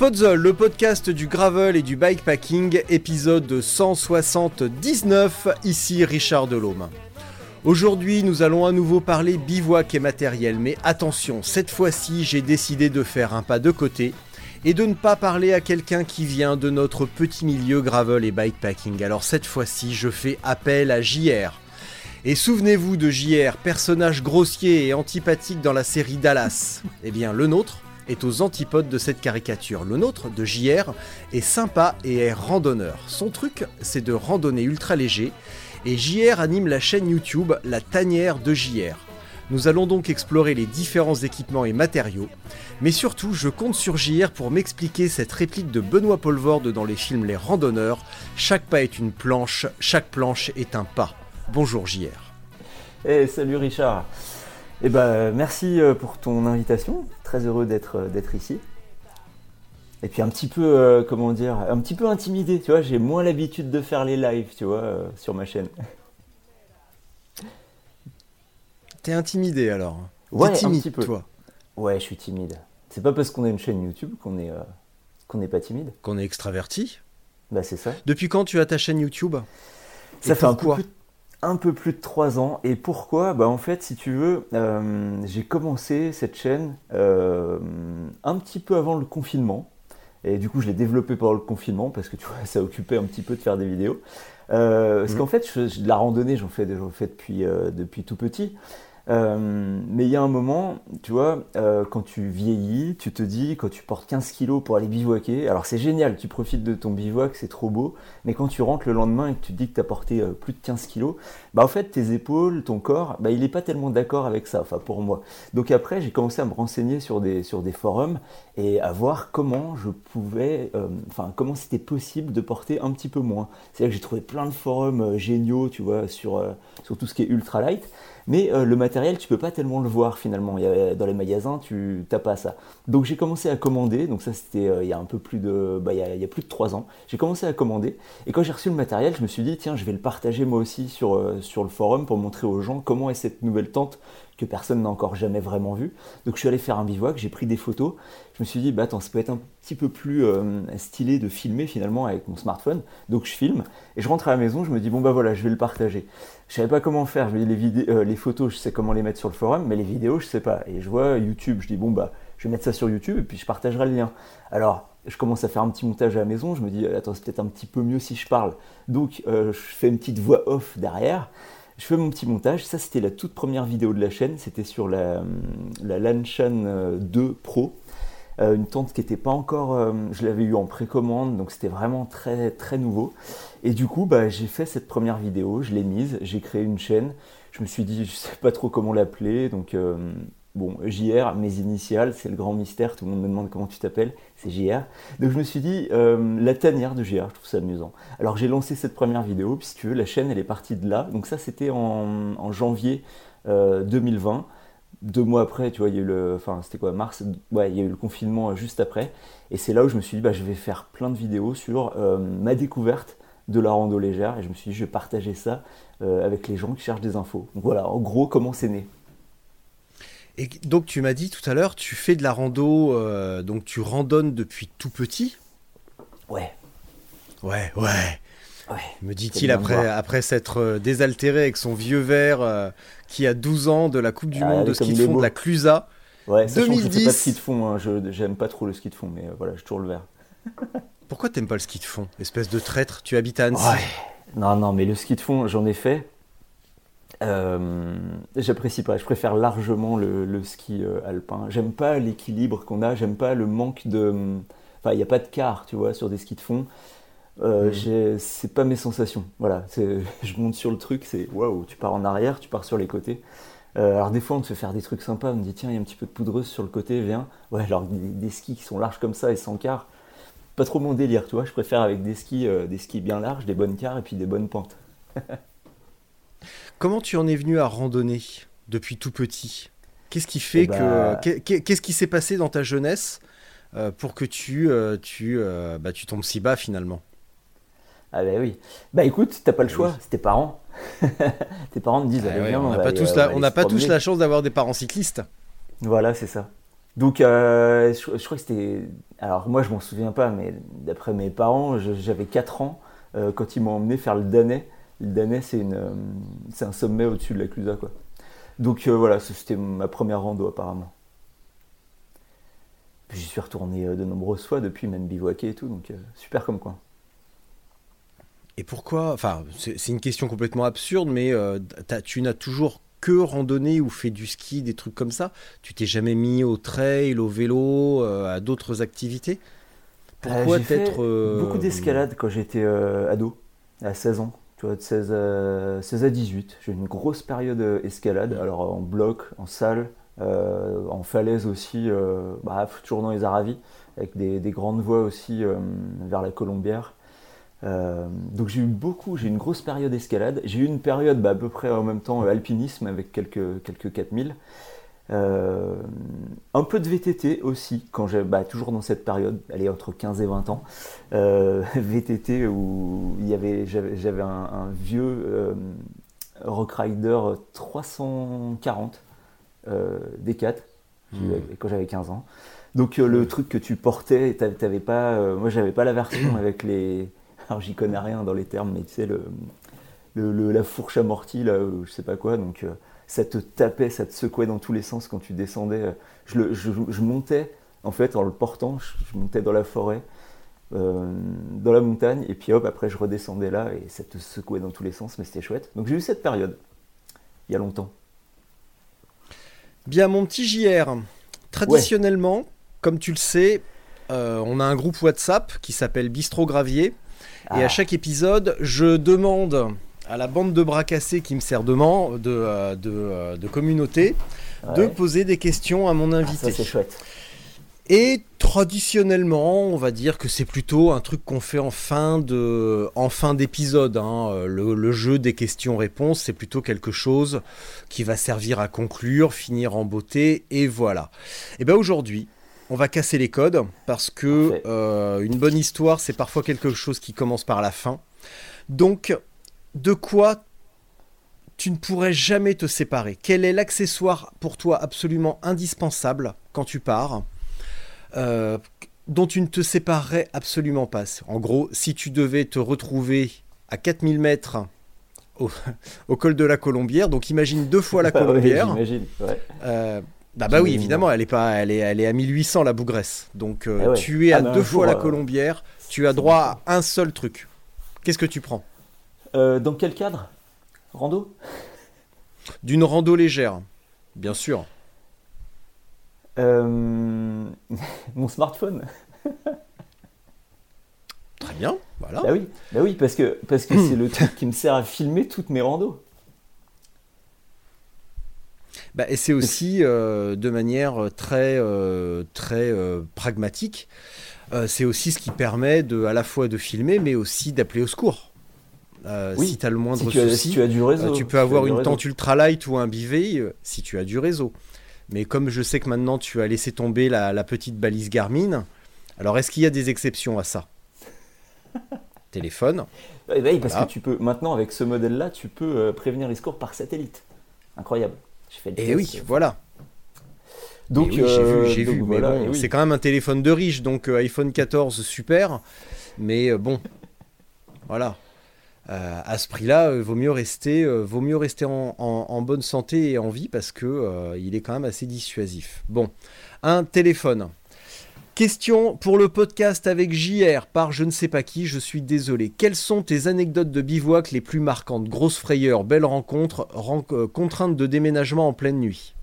Spotzol, le podcast du gravel et du bikepacking, épisode 179, ici Richard Delhomme. Aujourd'hui, nous allons à nouveau parler bivouac et matériel, mais attention, cette fois-ci, j'ai décidé de faire un pas de côté et de ne pas parler à quelqu'un qui vient de notre petit milieu gravel et bikepacking. Alors cette fois-ci, je fais appel à JR. Et souvenez-vous de JR, personnage grossier et antipathique dans la série Dallas. Eh bien, le nôtre est aux antipodes de cette caricature. Le nôtre, de JR, est sympa et est randonneur. Son truc, c'est de randonner ultra léger, et JR anime la chaîne YouTube La Tanière de JR. Nous allons donc explorer les différents équipements et matériaux, mais surtout je compte sur JR pour m'expliquer cette réplique de Benoît Poelvoorde dans les films Les Randonneurs, chaque pas est une planche, chaque planche est un pas. Bonjour JR. Eh, salut Richard. Eh ben, merci euh, pour ton invitation. Très heureux d'être euh, d'être ici. Et puis un petit peu, euh, comment dire, un petit peu intimidé, tu vois. J'ai moins l'habitude de faire les lives, tu vois, euh, sur ma chaîne. T'es intimidé alors Ouais, T'es un timide, petit peu. toi Ouais, je suis timide. C'est pas parce qu'on a une chaîne YouTube qu'on est euh, qu'on n'est pas timide. Qu'on est extraverti Bah c'est ça. Depuis quand tu as ta chaîne YouTube? Ça Et fait un pourquoi? plus, un peu plus de 3 ans. Et pourquoi? Bah en fait, si tu veux, euh, j'ai commencé cette chaîne euh, un petit peu avant le confinement. Et du coup, je l'ai développé pendant le confinement parce que tu vois, ça occupait un petit peu de faire des vidéos. Euh, parce Mhm. qu'en fait, je, je- de la randonnée, j'en fais, depuis, depuis tout petit. Euh, mais il y a un moment, tu vois, euh, quand tu vieillis, tu te dis, quand tu portes 15 kilos pour aller bivouaquer, alors c'est génial, tu profites de ton bivouac, c'est trop beau, mais quand tu rentres le lendemain et que tu te dis que tu as porté euh, plus de 15 kilos, bah en fait tes épaules, ton corps, bah il n'est pas tellement d'accord avec ça, enfin pour moi. Donc après j'ai commencé à me renseigner sur des, sur des forums et à voir comment je pouvais, enfin comment c'était possible de porter un petit peu moins. C'est là que j'ai trouvé plein de forums géniaux, tu vois, sur, sur tout ce qui est ultra light. Mais euh, le matériel, tu peux pas tellement le voir finalement. Dans les magasins, tu n'as pas ça. Donc j'ai commencé à commander. Donc ça, c'était euh, il y a un peu plus de, bah, il y a, plus de 3 ans. J'ai commencé à commander. Et quand j'ai reçu le matériel, je me suis dit tiens, je vais le partager moi aussi sur, euh, sur le forum pour montrer aux gens comment est cette nouvelle tente que personne n'a encore jamais vraiment vue. Donc je suis allé faire un bivouac, j'ai pris des photos. Je me suis dit bah attends, ça peut être un petit peu plus stylé de filmer finalement avec mon smartphone. Donc je filme et je rentre à la maison. Je me dis bon bah voilà, je vais le partager. Je savais pas comment faire. Les, euh, les photos, je sais comment les mettre sur le forum, mais les vidéos, je sais pas. Et je vois YouTube, je dis bon bah, je vais mettre ça sur YouTube et puis je partagerai le lien. Alors, je commence à faire un petit montage à la maison. Je me dis attends, c'est peut-être un petit peu mieux si je parle. Donc, euh, je fais une petite voix off derrière. Je fais mon petit montage. Ça, c'était la toute première vidéo de la chaîne. C'était sur la, la Lanshan euh, 2 Pro. Euh, une tente qui n'était pas encore, euh, je l'avais eu en précommande, donc c'était vraiment très très nouveau. Et du coup, bah, j'ai fait cette première vidéo, je l'ai mise, j'ai créé une chaîne. Je me suis dit, je sais pas trop comment l'appeler, donc euh, bon, JR, mes initiales, c'est le grand mystère. Tout le monde me demande comment tu t'appelles, c'est JR. Donc je me suis dit, la tanière de JR, je trouve ça amusant. Alors j'ai lancé cette première vidéo, puis si tu veux, la chaîne elle est partie de là. Donc ça, c'était en, janvier euh, 2020 deux mois après, tu vois, il y a eu le, enfin, c'était quoi, mars, ouais, il y a eu le confinement juste après, et c'est là où je me suis dit, bah, je vais faire plein de vidéos sur euh, ma découverte de la rando légère, et je me suis dit, je vais partager ça euh, avec les gens qui cherchent des infos. Donc voilà, en gros, comment c'est né. Et donc tu m'as dit tout à l'heure, tu fais de la rando, euh, donc tu randonnes depuis tout petit Ouais, Ouais, ouais. ouais. Me dit-il après, après s'être désaltéré avec son vieux verre euh, qui a 12 ans de la Coupe du Ah, Monde de ski de fond de la Clusa. Ouais, sachant que je fais pas de 2010. ski de fond, hein, je j'aime pas trop le ski de fond, mais euh, voilà, j'ai toujours le vert. Pourquoi t'aimes pas le ski de fond Espèce de traître, tu habites à Annecy. Non, non, mais le ski de fond, j'en ai fait. Euh, J'apprécie pas. Je préfère largement le, le ski euh, alpin. J'aime pas l'équilibre qu'on a. J'aime pas le manque de. Enfin, il n'y a pas de quart, tu vois, sur des skis de fond. Euh, j'ai- C'est pas mes sensations. Voilà, je monte sur le truc, c'est waouh, tu pars en arrière, tu pars sur les côtés. Euh, alors des fois, on te fait faire des trucs sympas. On me dit tiens, il y a un petit peu de poudreuse sur le côté, viens. Ouais, alors des, des skis qui sont larges comme ça et sans quart, pas trop mon délire, tu vois. Je préfère avec des skis, euh, des skis bien larges, des bonnes quarts et puis des bonnes pentes. Comment tu en es venu à randonner depuis tout petit? Qu'est-ce qui fait Eh bah- que qu'est- Qu'est-ce qui s'est passé dans ta jeunesse pour que tu tu bah, tu tombes si bas finalement? Ah bah oui. Bah écoute, t'as pas le choix, oui. c'est tes parents. tes parents te disent, Ah allez, ouais, viens, On n'a va pas aller- tous on la, va on aller n'a pas tous la chance d'avoir des parents cyclistes. Voilà, c'est ça. Donc, euh, je, je crois que c'était. Alors, moi, je m'en souviens pas, mais d'après mes parents, j'avais 4 ans euh, quand ils m'ont emmené faire le Danet. Le Danet, c'est euh, un sommet au-dessus de la Clusa, quoi. Donc, euh, voilà, c'était ma première rando, apparemment. J'y suis retourné euh, de nombreuses fois depuis, même bivouaqué et tout, donc euh, super comme coin. Et pourquoi Enfin, c'est une question complètement absurde, mais euh, tu n'as toujours que randonné ou fait du ski, des trucs comme ça? Tu t'es jamais mis au trail, au vélo, euh, à d'autres activités? Pourquoi Euh, euh, Beaucoup d'escalade quand j'étais ado, à 16 ans. Tu vois, de 16 à, 16 à 18. J'ai eu une grosse période escalade, alors en bloc, en salle, en falaise aussi, bah, toujours dans les Aravis, avec des, des grandes voies aussi vers la Colombière. Euh, donc j'ai eu beaucoup, j'ai eu une grosse période escalade. J'ai eu une période bah, à peu près en même temps alpinisme avec quelques, quelques 4000. Euh, un peu de VTT aussi, quand j'ai bah, toujours dans cette période, allez, entre 15 et 20 ans. Euh, VTT où il y avait, j'avais, un, un vieux euh, Rockrider 340 euh, D4 j'ai eu quand j'avais 15 ans. Donc euh, le truc que tu portais, t'avais t'avais pas, euh, moi j'avais pas la version avec les, alors j'y connais rien dans les termes, mais tu sais le, le- le- la fourche amortie là, je sais pas quoi, donc euh, ça te tapait, ça te secouait dans tous les sens quand tu descendais. euh, Je, le- je- je montais en fait en le portant, je, je montais dans la forêt, euh, dans la montagne, et puis hop après je redescendais là et ça te secouait dans tous les sens, mais c'était chouette. Donc j'ai eu cette période il y a longtemps. Bien, mon petit JR, traditionnellement, comme tu le sais, euh, on a un groupe WhatsApp qui s'appelle Bistro Gravier. Et Ah. à chaque épisode, je demande à la bande de bras cassés qui me sert de, man- de, euh, de, euh, de communauté de poser des questions à mon Ah, invité. ça c'est chouette. Et traditionnellement, on va dire que c'est plutôt un truc qu'on fait en fin de, en fin d'épisode. hein. Le, le jeu des questions-réponses, c'est plutôt quelque chose qui va servir à conclure, finir en beauté, et voilà. Et bien aujourd'hui, on va casser les codes parce que euh, une bonne histoire, c'est parfois quelque chose qui commence par la fin. Donc, de quoi tu ne pourrais jamais te séparer? Quel est l'accessoire pour toi absolument indispensable quand tu pars euh, dont tu ne te séparerais absolument pas? En gros, si tu devais te retrouver à 4000 mètres au, au col de la Colombière, donc imagine deux fois la Ah ouais, Colombière. Ouais. euh, bah, bah oui, évidemment, elle est, pas, elle, est, elle est à 1800 la Bougresse. Donc euh, Eh ouais. tu es Ah, à un deux jour, fois la euh, Colombière, tu as droit à un seul truc. Qu'est-ce que tu prends? Euh, dans quel cadre? Rando? D'une rando légère, bien sûr. Euh, Mon smartphone. Très bien, voilà. Bah oui, bah oui, parce que parce que c'est le truc qui me sert à filmer toutes mes randos. Bah, et c'est aussi euh, de manière très, euh, très euh, pragmatique. euh, c'est aussi ce qui permet de, à la fois de filmer, mais aussi d'appeler au secours. Oui, si tu as le moindre Si tu, as, souci, si tu as du réseau. tu peux avoir une tente ultralight ou un bivet si tu as du réseau. Mais comme je sais que maintenant tu as laissé tomber la, la petite balise Garmin, alors est-ce qu'il y a des exceptions à ça? Téléphone. Eh ben oui, parce Voilà. que tu peux maintenant avec ce modèle-là, tu peux prévenir les secours par satellite. Incroyable. J'ai fait le Et test. Eh oui, voilà. Donc j'ai euh, vu, j'ai donc vu. Mais voilà, bon, et oui. c'est quand même un téléphone de riche, donc euh, iPhone 14, super. Mais euh, bon, voilà. euh, à ce prix-là, euh, vaut mieux rester, euh, vaut mieux rester en, en- en bonne santé et en vie parce que euh, il est quand même assez dissuasif. Bon, un téléphone. Question pour le podcast avec JR par je ne sais pas qui, je suis désolé. Quelles sont tes anecdotes de bivouac les plus marquantes? Grosse frayeur, belle rencontre, ren- euh, contrainte de déménagement en pleine nuit.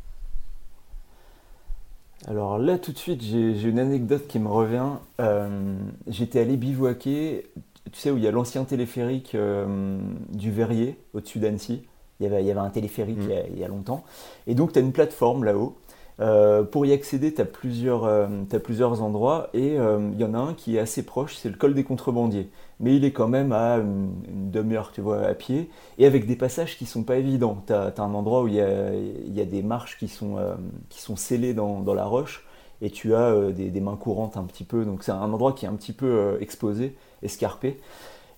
Alors là, tout de suite, j'ai j'ai une anecdote qui me revient. Euh, J'étais allé bivouaquer, tu sais, où il y a l'ancien téléphérique euh, du Verrier, au-dessus d'Annecy. Il y avait, il y avait un téléphérique Mm. il, y a, il y a longtemps. Et donc, tu as une plateforme là-haut. Euh, pour y accéder, tu as, euh, plusieurs endroits. Et euh, il y en a un qui est assez proche, c'est le col des contrebandiers. Mais il est quand même à une, demi-heure, tu vois, à pied. Et avec des passages qui sont pas évidents. Tu as, un endroit où il y y a des marches qui sont, euh, qui sont scellées dans, la roche et tu as euh, des, des mains courantes un petit peu. Donc c'est un endroit qui est un petit peu euh, exposé, escarpé.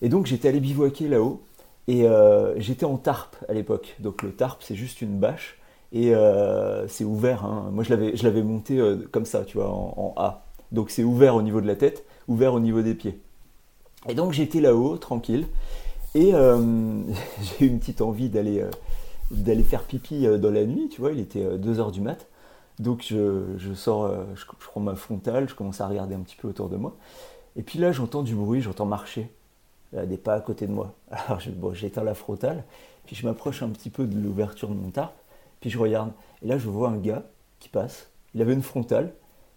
Et donc j'étais allé bivouaquer là-haut et euh, j'étais en tarpe à l'époque. Donc le tarpe c'est juste une bâche et euh, c'est ouvert. hein. Moi je l'avais, monté euh, comme ça, tu vois, en, A. Donc c'est ouvert au niveau de la tête, ouvert au niveau des pieds. Et donc j'étais là-haut, tranquille. Et euh, j'ai eu une petite envie d'aller faire pipi dans la nuit, tu vois, il était 2h du mat. Donc je, je sors, je, prends ma frontale, je commence à regarder un petit peu autour de moi. Et puis là j'entends du bruit, j'entends marcher, euh, des pas à côté de moi. Alors bon, j'éteins la frontale, puis je m'approche un petit peu de l'ouverture de mon tarp, puis je regarde. Et là je vois un gars qui passe, il avait une frontale,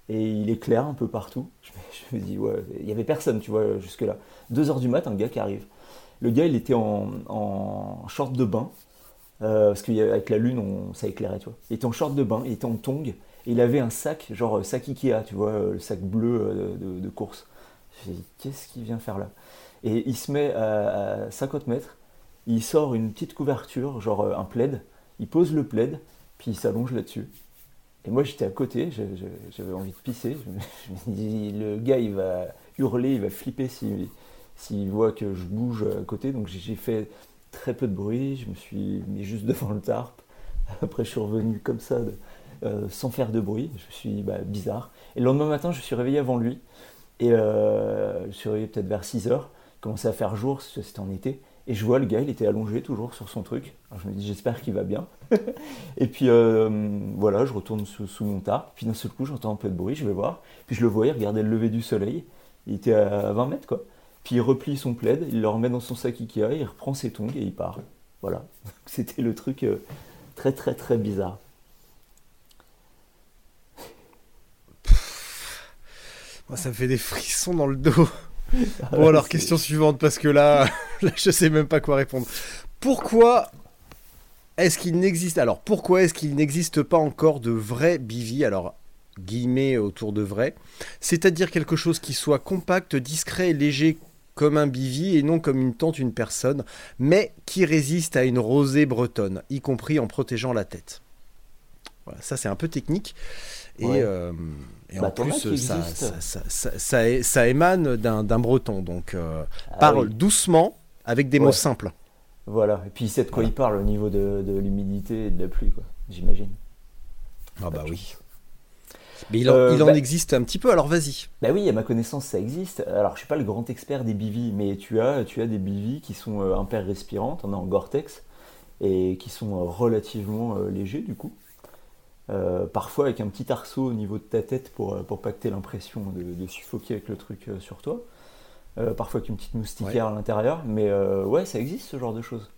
et il éclaire un peu partout. Je me, dis, ouais, il y avait personne, tu vois, jusque-là. 2h du mat, un gars qui arrive. Le gars, il était en, en short de bain, euh, parce qu'avec la lune, ça éclairait, tu vois. Il était en short de bain, il était en tongs, et il avait un sac, genre euh, sac Ikea, tu vois, euh, le sac bleu de, de course. Je me dis, qu'est-ce qu'il vient faire là? Et il se met à, à 50 mètres, il sort une petite couverture, genre un plaid, il pose le plaid, puis il s'allonge là-dessus. Et moi j'étais à côté, j'avais envie de pisser. Je me, le gars il va hurler, il va flipper s'il s'il voit que je bouge à côté. Donc j'ai- fait très peu de bruit, je me suis mis juste devant le tarp. Après je suis revenu comme ça, euh, sans faire de bruit. Je suis bah, bizarre. Et le lendemain matin je suis réveillé avant lui. Et euh, je suis réveillé peut-être vers 6 heures. Il commençait à faire jour, c'était en été. Et je vois le gars, il était allongé toujours sur son truc. Alors je me dis, j'espère qu'il va bien. et puis euh, voilà, je retourne sous, mon tarp. Puis d'un seul coup, j'entends un peu de bruit, je vais voir. Puis je le voyais regarder le lever du soleil. Il était à 20 mètres, quoi. Puis il replie son plaid, il le remet dans son sac Ikea, il reprend ses tongs et il part. Voilà. C'était le truc euh, très très très bizarre. Moi, ça me fait des frissons dans le dos. Bon, alors, question suivante, parce que là, là, je sais même pas quoi répondre. Pourquoi est-ce qu'il n'existe alors pourquoi est-ce qu'il n'existe pas encore de vrais bivy alors guillemets autour de vrai c'est-à-dire quelque chose qui soit compact discret et léger comme un bivy et non comme une tente une personne mais qui résiste à une rosée bretonne y compris en protégeant la tête? Voilà ça c'est un peu technique et, Ouais. euh, et Bah, en plus ça, émane d'un breton donc euh, Ah parle oui. doucement avec des Ouais. mots simples Voilà. Et puis il sait de quoi il parle au niveau de, de l'humidité et de la pluie, quoi. J'imagine. Ah bah oui. Mais il en, Euh, il en bah- existe un petit peu, alors vas-y. Bah oui, à ma connaissance, ça existe. Alors, je suis pas le grand expert des bivis, mais tu as, tu as des bivis qui sont euh, imper-respirantes, on est en Gore-Tex, et qui sont euh, relativement légers du coup. Euh, parfois avec un petit arceau au niveau de ta tête pour, euh, pour pas que tu l'impression de, de suffoquer avec le truc euh, sur toi. Euh, parfois avec une petite moustiquaire à l'intérieur, mais euh, ouais, ça existe ce genre de choses.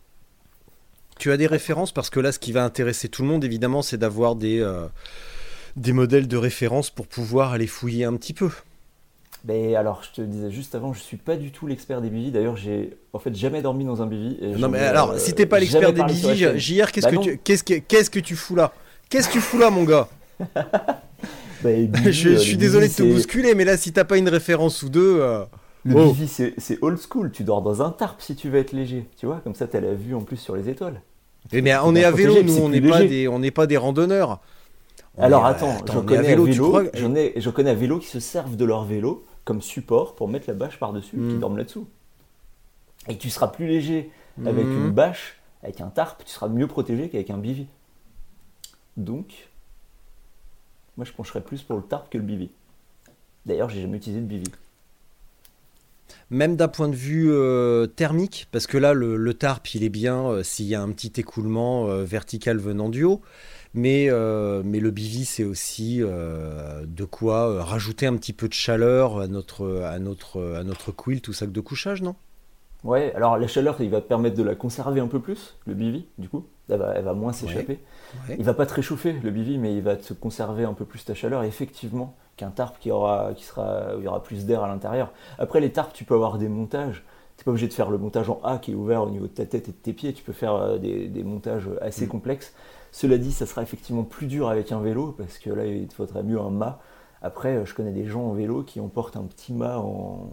Tu as des références parce que là, ce qui va intéresser tout le monde, évidemment, c'est d'avoir des, des modèles de référence pour pouvoir aller fouiller un petit peu. Mais alors, je te disais juste avant, je suis pas du tout l'expert des bivis. D'ailleurs, j'ai en fait jamais dormi dans un bivi. et Non, mais ai, alors, euh, si t'es pas l'expert des chaîne. JR, qu'est-ce Bah que non. tu qu'est-ce que qu'est-ce que tu fous là? Qu'est-ce que tu fous là, mon gars Bah, je, suis désolé de te bousculer, mais là, si t'as pas une référence ou deux, euh, Le Oh. bivi, c'est old school. Tu dors dans un tarp si tu veux être léger. Tu vois, comme ça, t'as la vue en plus sur les étoiles. eh, mais on est à vélo, nous, on n'est pas des, on n'est pas des randonneurs. On Alors est- attends, connais à vélo, tu vélo, crois j'en ai, je connais à vélo qui se servent de leur vélo comme support pour mettre la bâche par-dessus, Mm. qui dorment là-dessous. Et tu seras plus léger avec Mhm. une bâche, avec un tarp, tu seras mieux protégé qu'avec un bivy. Donc, moi je pencherais plus pour le tarp que le bivy. D'ailleurs, j'ai jamais utilisé de bivy. Même d'un point de vue euh, thermique, parce que là, le, tarp, il est bien euh, s'il y a un petit écoulement euh, vertical venant du haut. Mais, le bivy, c'est aussi de quoi rajouter un petit peu de chaleur à notre, à notre, à notre quilt ou sac de couchage, non? Ouais, alors la chaleur, il va te permettre de la conserver un peu plus, le bivy, du coup. Elle va, elle va moins s'échapper. Ouais. Il va pas te réchauffer, le bivy, mais il va te conserver un peu plus ta chaleur, effectivement, qu'un tarp qui aura, qui sera, où il y aura plus d'air à l'intérieur. Après, les tarps, tu peux avoir des montages. Tu n'es pas obligé de faire le montage en A qui est ouvert au niveau de ta tête et de tes pieds. Tu peux faire euh, des, des montages assez complexes. Cela dit, ça sera effectivement plus dur avec un vélo, parce que là, il te faudrait mieux un mât. Après, euh, je connais des gens en vélo qui emportent un petit mât en,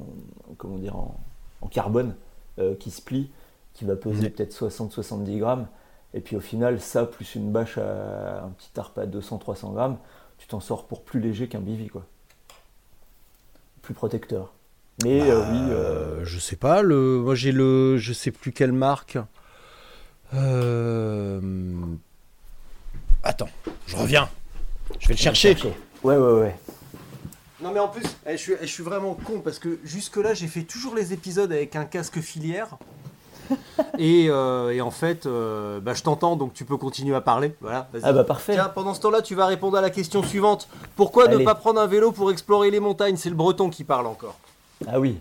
comment dire, en, en carbone euh, qui se plie, qui va peser peut-être 60-70 grammes. Et puis au final, ça, plus une bâche à un petit tarp à 200-300 grammes, tu t'en sors pour plus léger qu'un bivy, quoi. Plus protecteur. Mais euh, oui, euh, je sais pas, le, moi j'ai le, je sais plus quelle marque. Euh, Attends, je reviens. Je vais le chercher. Ouais, ouais, ouais. Non mais en plus, eh, je, suis, je suis vraiment con parce que jusque-là j'ai fait toujours les épisodes avec un casque filière. et, euh, et en fait, euh, bah, je t'entends donc tu peux continuer à parler. Voilà. Ah bah parfait. Tiens, pendant ce temps-là, tu vas répondre à la question suivante. Pourquoi ne pas prendre un vélo pour explorer les montagnes? C'est le breton qui parle encore. Ah oui.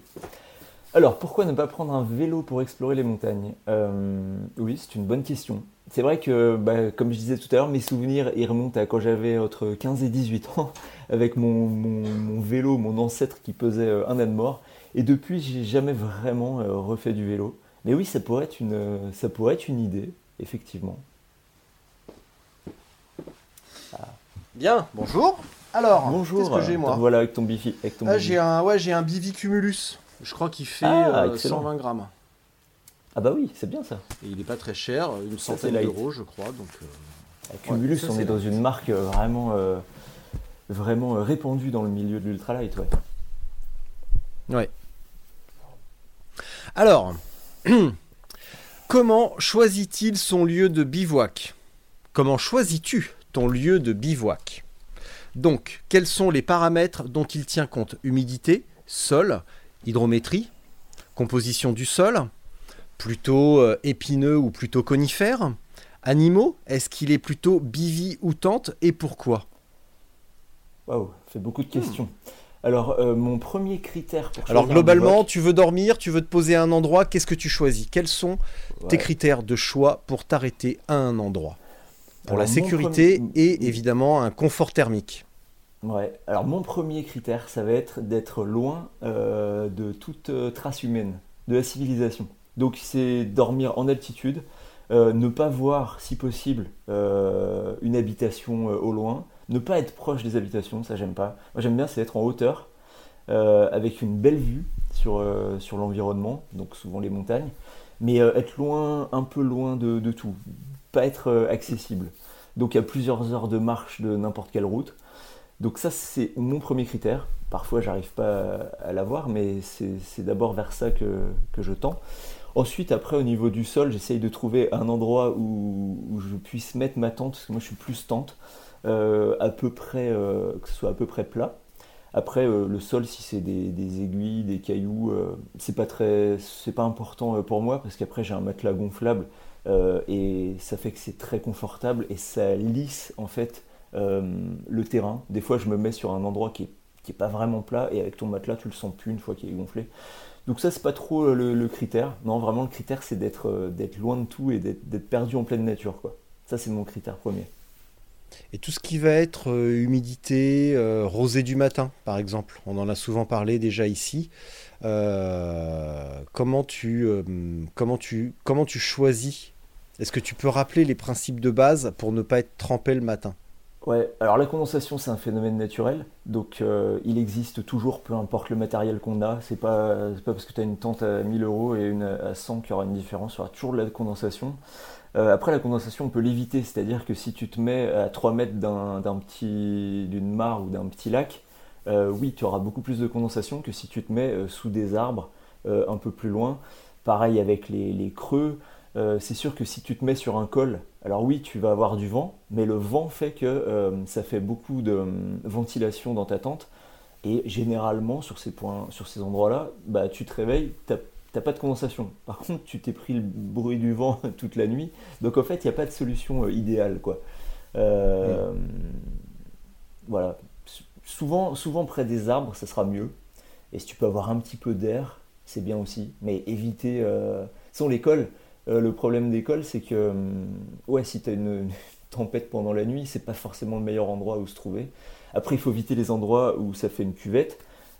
Alors, pourquoi ne pas prendre un vélo pour explorer les montagnes? Euh, Oui, c'est une bonne question. C'est vrai que, bah, comme je disais tout à l'heure, mes souvenirs, ils remontent à quand j'avais entre 15 et 18 ans, avec mon, mon- mon vélo, mon ancêtre qui pesait euh, un âne mort. Et depuis, j'ai jamais vraiment euh, refait du vélo. Mais oui, ça pourrait être une, euh, ça pourrait être une idée, effectivement. Bien, bonjour. Alors, Bonjour. qu'est-ce que j'ai moi? Voilà, avec ton bifi. Avec ton Ah, j'ai un, ouais, j'ai un Bivi Cumulus. Je crois qu'il fait Ah, euh, excellent. 120 grammes. Ah bah oui, c'est bien ça. Et il n'est pas très cher, une centaine d'euros, je crois. Donc, euh, Cumulus, ça, on est dans une marque euh, vraiment, euh, vraiment répandue dans le milieu de l'ultralight. Ouais. Ouais. Alors, comment choisit-il son lieu de bivouac? Comment choisis-tu ton lieu de bivouac? Donc, quels sont les paramètres dont il tient compte? Humidité, sol, hydrométrie, composition du sol, plutôt euh, épineux ou plutôt conifère Animaux, est-ce qu'il est plutôt bivi ou tente et pourquoi? Waouh, ça fait beaucoup de questions. Alors, euh, mon premier critère pour Alors globalement, tu veux dormir, tu veux te poser à un endroit, qu'est-ce que tu choisis? Quels sont tes critères de choix pour t'arrêter à un endroit? Pour Alors, la sécurité premier- et évidemment un confort thermique. Ouais, alors mon premier critère, ça va être d'être loin euh, de toute trace humaine, de la civilisation. Donc c'est dormir en altitude, euh, ne pas voir si possible euh, une habitation euh, au loin, ne pas être proche des habitations, ça j'aime pas. Moi j'aime bien c'est être en hauteur, avec une belle vue sur, l'environnement, donc souvent les montagnes, mais être loin, un peu loin de, tout, pas être accessible. Donc à plusieurs heures de marche de n'importe quelle route. Donc ça, c'est mon premier critère. Parfois, j'arrive pas à, l'avoir, mais c'est d'abord vers ça que je tends. Ensuite, après, au niveau du sol, j'essaye de trouver un endroit où, je puisse mettre ma tente, parce que moi, je suis plus tente, euh, à peu près, euh, que ce soit à peu près plat. Après, euh, le sol, si c'est des, des aiguilles, des cailloux, c'est pas très, c'est pas important pour moi, parce qu'après, j'ai un matelas gonflable, et ça fait que c'est très confortable, et ça lisse, en fait, le terrain. Des fois, je me mets sur un endroit qui est, qui est pas vraiment plat et avec ton matelas, tu le sens plus une fois qu'il est gonflé. Donc ça, c'est pas trop le, critère. Non, vraiment, le critère, c'est d'être euh, loin de tout et d'être perdu en pleine nature. Ça, c'est mon critère premier. Et tout ce qui va être euh, humidité, euh, rosée du matin, par exemple, on en a souvent parlé déjà ici. Comment, tu, comment, tu, comment tu choisis? Est-ce que tu peux rappeler les principes de base pour ne pas être trempé le matin? Ouais, alors la condensation, c'est un phénomène naturel, donc euh, il existe toujours, peu importe le matériel qu'on a. C'est pas, parce que tu as une tente à 1000 euros et une à 100 qu'il y aura une différence, il y aura toujours de la condensation. Euh, après, la condensation, on peut l'éviter, c'est-à-dire que si tu te mets à 3 mètres d'un petit, d'une mare ou d'un petit lac, euh, oui, tu auras beaucoup plus de condensation que si tu te mets sous des arbres un peu plus loin. Pareil avec les, creux. C'est sûr que si tu te mets sur un col, alors oui, tu vas avoir du vent, mais le vent fait que euh, ça fait beaucoup de euh, ventilation dans ta tente. Et généralement, sur ces, points, sur ces endroits-là, bah, tu te réveilles, tu n'as pas de condensation. Par contre, tu t'es pris le bruit du vent toute la nuit. Donc en fait, il n'y a pas de solution euh, idéale. Quoi. Voilà. Souvent, souvent près des arbres, ça sera mieux. Et si tu peux avoir un petit peu d'air, c'est bien aussi. Mais éviter... Sans l'école, euh, le problème d'école, c'est que hum, si tu as une, tempête pendant la nuit, c'est pas forcément le meilleur endroit où se trouver. Après, il faut éviter les endroits où ça fait une cuvette,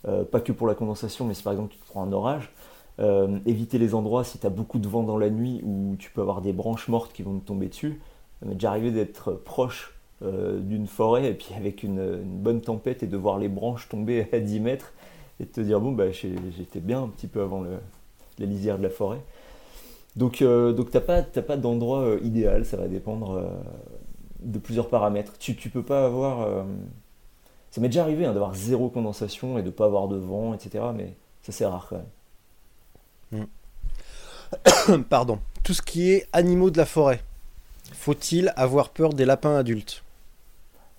euh, pas que pour la condensation, mais si par exemple tu te prends un orage. Euh, éviter les endroits si tu as beaucoup de vent dans la nuit où tu peux avoir des branches mortes qui vont te tomber dessus. Ça m'est d'être proche d'une forêt et puis avec une, bonne tempête et de voir les branches tomber à 10 mètres et de te dire bon bah j'étais bien un petit peu avant la lisière de la forêt. Donc, euh, donc tu n'as pas, pas d'endroit euh, idéal, ça va dépendre euh, de plusieurs paramètres. Tu, tu peux pas avoir. Ça m'est déjà arrivé hein, d'avoir zéro condensation et de ne pas avoir de vent, etc. Mais ça c'est rare quand même. Hmm. Pardon. Tout ce qui est animaux de la forêt, faut-il avoir peur des lapins adultes?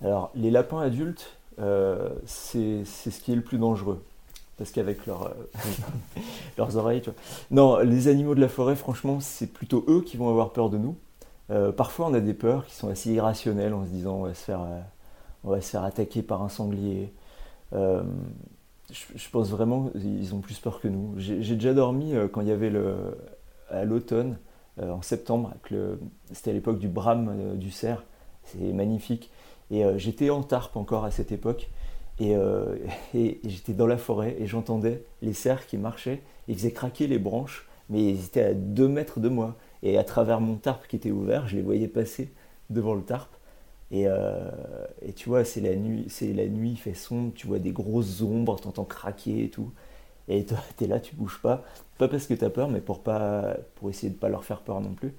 Alors, les lapins adultes, c'est ce qui est le plus dangereux parce qu'avec leur, euh, leurs oreilles. Non, les animaux de la forêt, franchement, c'est plutôt eux qui vont avoir peur de nous. Euh, parfois, on a des peurs qui sont assez irrationnelles en se disant on va se faire, euh, on va se faire attaquer par un sanglier. je, pense vraiment qu'ils ont plus peur que nous. J'ai déjà dormi quand il y avait le, à l'automne, en septembre, c'était à l'époque du brame du cerf, c'est magnifique. Et j'étais en tarpe encore à cette époque. Euh, et, j'étais dans la forêt et j'entendais les cerfs qui marchaient, ils faisaient craquer les branches, mais ils étaient à 2 mètres de moi. Et à travers mon tarp qui était ouvert, je les voyais passer devant le tarp. Et, euh, et tu vois, c'est la nuit, c'est la nuit, il fait sombre, tu vois des grosses ombres, t'entends craquer et tout. Et toi, t'es là, tu bouges pas. Pas parce que t'as peur, mais pour, pas, pour essayer de pas leur faire peur non plus.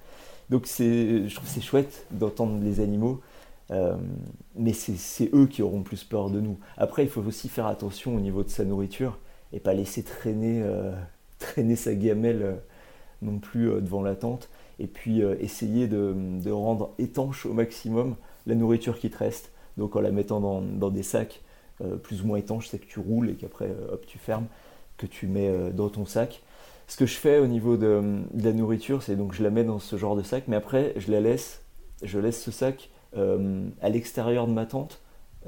Donc c'est, je trouve c'est chouette d'entendre les animaux. Euh, mais c'est eux qui auront plus peur de nous. Après, il faut aussi faire attention au niveau de sa nourriture et pas laisser traîner, euh, sa gamelle euh, non plus devant la tente. Et puis essayer de, rendre étanche au maximum la nourriture qui te reste. Donc en la mettant dans, des sacs plus ou moins étanches, c'est que tu roules et qu'après hop tu fermes, que tu mets dans ton sac. Ce que je fais au niveau de, de la nourriture, c'est donc je la mets dans ce genre de sac, mais après je la laisse, je laisse ce sac à l'extérieur de ma tente,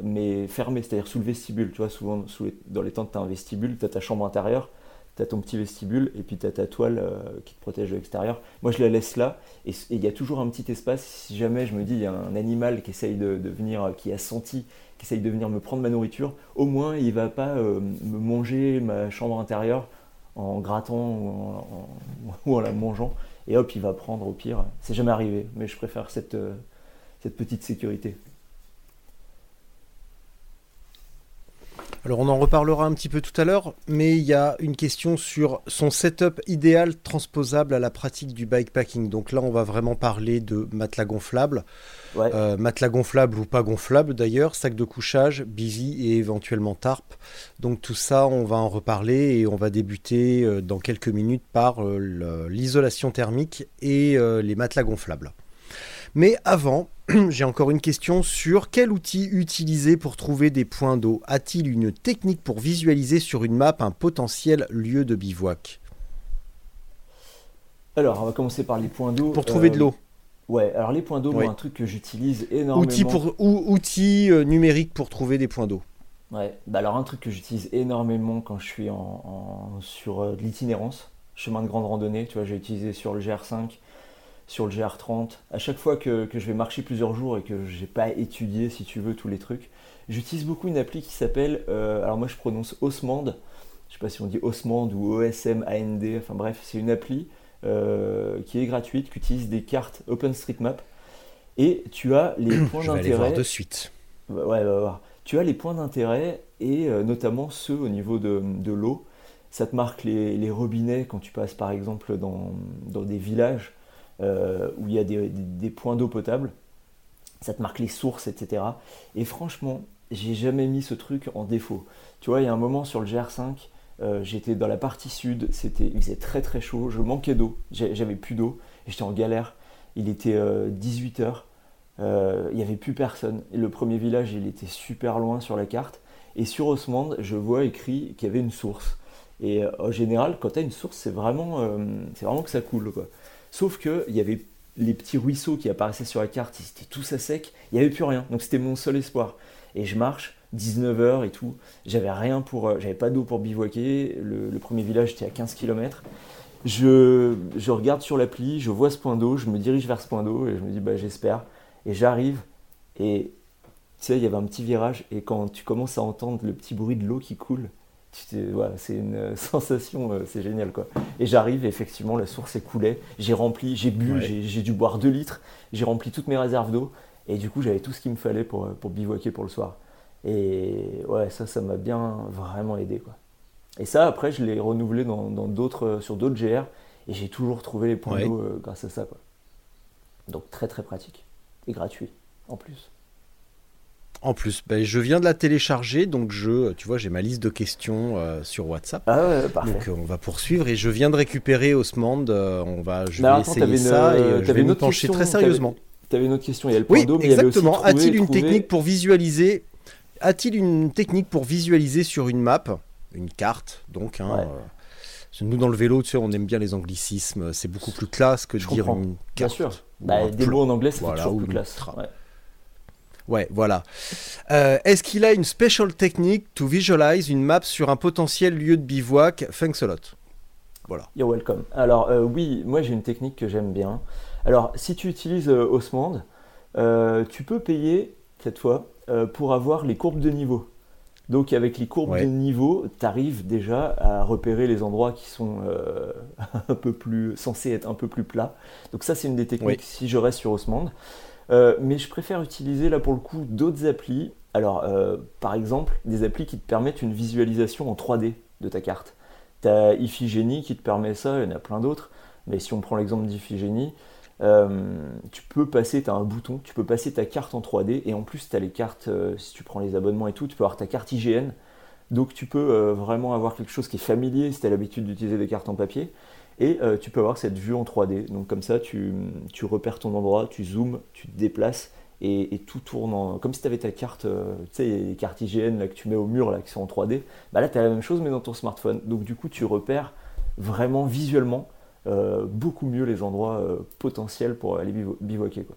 mais fermé, c'est-à-dire sous le vestibule. Tu vois, souvent dans les tentes, tu as un vestibule, tu as ta chambre intérieure, tu as ton petit vestibule, et puis tu as ta toile euh, qui te protège de l'extérieur. Moi, je la laisse là, et il y a toujours un petit espace. Si jamais je me dis, il y a un animal qui essaye de, venir, euh, qui a senti, qui essaye de venir me prendre ma nourriture, au moins, il va pas me manger ma chambre intérieure en grattant ou en, la mangeant, et hop, il va prendre au pire. C'est jamais arrivé, mais je préfère cette cette petite sécurité. Alors on en reparlera un petit peu tout à l'heure, mais il y a une question sur son setup idéal transposable à la pratique du bikepacking. Donc là on va vraiment parler de matelas gonflable, euh, matelas gonflable ou pas gonflable d'ailleurs, sac de couchage, bivy et éventuellement tarp. Donc tout ça on va en reparler et on va débuter euh, dans quelques minutes par euh, l'isolation thermique et les matelas gonflables. Mais avant, j'ai encore une question sur quel outil utiliser pour trouver des points d'eau. A-t-il une technique pour visualiser sur une map un potentiel lieu de bivouac? Alors, on va commencer par les points d'eau. Pour trouver de euh, l'eau. Ouais, alors les points d'eau, c'est un truc que j'utilise énormément. Outil, pour, ou, outil euh, numérique pour trouver des points d'eau. Ouais, bah alors un truc que j'utilise énormément quand je suis en, sur euh, de l'itinérance, chemin de grande randonnée, tu vois, j'ai utilisé sur le GR5, sur le GR30. À chaque fois que, je vais marcher plusieurs jours et que j'ai pas étudié, si tu veux, tous les trucs, j'utilise beaucoup une appli qui s'appelle, euh, alors moi je prononce Osmand, je sais pas si on dit Osmand ou OSMAND, enfin bref, c'est une appli euh, qui est gratuite, qui utilise des cartes OpenStreetMap. Et tu as les points d'intérêt. de suite. Ouais, ouais, ouais, Tu as les points d'intérêt et euh, notamment ceux au niveau de, l'eau. Ça te marque les, robinets quand tu passes par exemple dans des villages euh, où il y a des, points d'eau potable. Ça te marque les sources, etc. Et franchement, j'ai jamais mis ce truc en défaut. Tu vois, il y a un moment sur le GR5, euh, j'étais dans la partie sud, c'était, il faisait très très chaud, je manquais d'eau, j'avais plus d'eau, j'étais en galère. Il était 18h, euh, il n'y avait plus personne. Et le premier village, il était super loin sur la carte. Et sur Osmand, je vois écrit qu'il y avait une source. Et en général, quand tu as une source, c'est vraiment, euh, vraiment que ça coule. Quoi. Sauf qu'il y avait les petits ruisseaux qui apparaissaient sur la carte, ils étaient tous à sec, il n'y avait plus rien. Donc c'était mon seul espoir. Et je marche, 19h et tout, j'avais rien pour. euh, j'avais pas d'eau pour bivouaquer. Le, premier village était à 15 km. Je, je regarde sur l'appli, je vois ce point d'eau, je me dirige vers ce point d'eau et je me dis, bah j'espère. Et j'arrive et tu sais, il y avait un petit virage et quand tu commences à entendre le petit bruit de l'eau qui coule, voilà, c'est une euh, sensation, euh, c'est génial quoi. Et j'arrive, effectivement, la source écoulait, j'ai rempli, j'ai bu, Ouais. j'ai- dû boire 2 litres, j'ai rempli toutes mes réserves d'eau et du coup j'avais tout ce qu'il me fallait pour, euh, pour bivouaquer pour le soir. Et ouais, ça, ça m'a bien vraiment aidé quoi. Et ça, après, je l'ai renouvelé dans d'autres, sur d'autres GR et j'ai toujours trouvé les points Ouais. d'eau euh, grâce à ça quoi. Donc très très pratique et gratuit en plus. En plus, ben, je viens de la télécharger, donc je, tu vois, j'ai ma liste de questions euh, sur WhatsApp. Ah ouais, parfait. Donc euh, on va poursuivre et je viens de récupérer Osmand. euh, on va, je vais attends, essayer t'avais une- ça et je vais une me autre pencher question, très sérieusement. Tu avais une autre question, il y a le point Oui, exactement. A-t-il une trouver- technique pour visualiser A-t-il une technique pour visualiser sur une map, une carte, donc hein, Ouais. Nous dans le vélo, tu sais, on aime bien les anglicismes. C'est beaucoup plus classe que de Je dire comprends. une Bien carte. sûr. Bah, des mots en anglais, ça Voilà, fait toujours ou plus classe. Ouais. Ouais, voilà. Euh, Est-ce qu'il a une special technique to visualize une map sur un potentiel lieu de bivouac? Thanks a lot. Voilà. You're welcome. Alors euh, oui, moi j'ai une technique que j'aime bien. Alors si tu utilises euh, Osmand, euh, tu peux payer cette fois pour avoir les courbes de niveau. Donc avec les courbes Ouais. de niveau, tu arrives déjà à repérer les endroits qui sont un peu plus censés être un peu plus plats. Donc ça c'est une des techniques Oui. si je reste sur Osmand. Euh, mais je préfère utiliser là pour le coup d'autres applis. Alors euh, par exemple des applis qui te permettent une visualisation en 3D de ta carte. Tu as Iphigénie qui te permet ça, il y en a plein d'autres. Mais si on prend l'exemple d'Iphigénie, euh, tu peux passer, tu as un bouton, tu peux passer ta carte en 3D et en plus tu as les cartes, si tu prends les abonnements et tout, tu peux avoir ta carte IGN. Donc tu peux vraiment avoir quelque chose qui est familier si tu as l'habitude d'utiliser des cartes en papier. Et euh, tu peux avoir cette vue en 3D. Donc comme ça, tu, repères ton endroit, tu zoomes, tu te déplaces et, tout tourne en... Comme si tu avais ta carte, euh, tu sais, les cartes IGN que tu mets au mur là, qui sont en 3D. Bah là, tu as la même chose mais dans ton smartphone. Donc du coup, tu repères vraiment visuellement euh, beaucoup mieux les endroits potentiels pour aller bivo- bivouaquer. Quoi.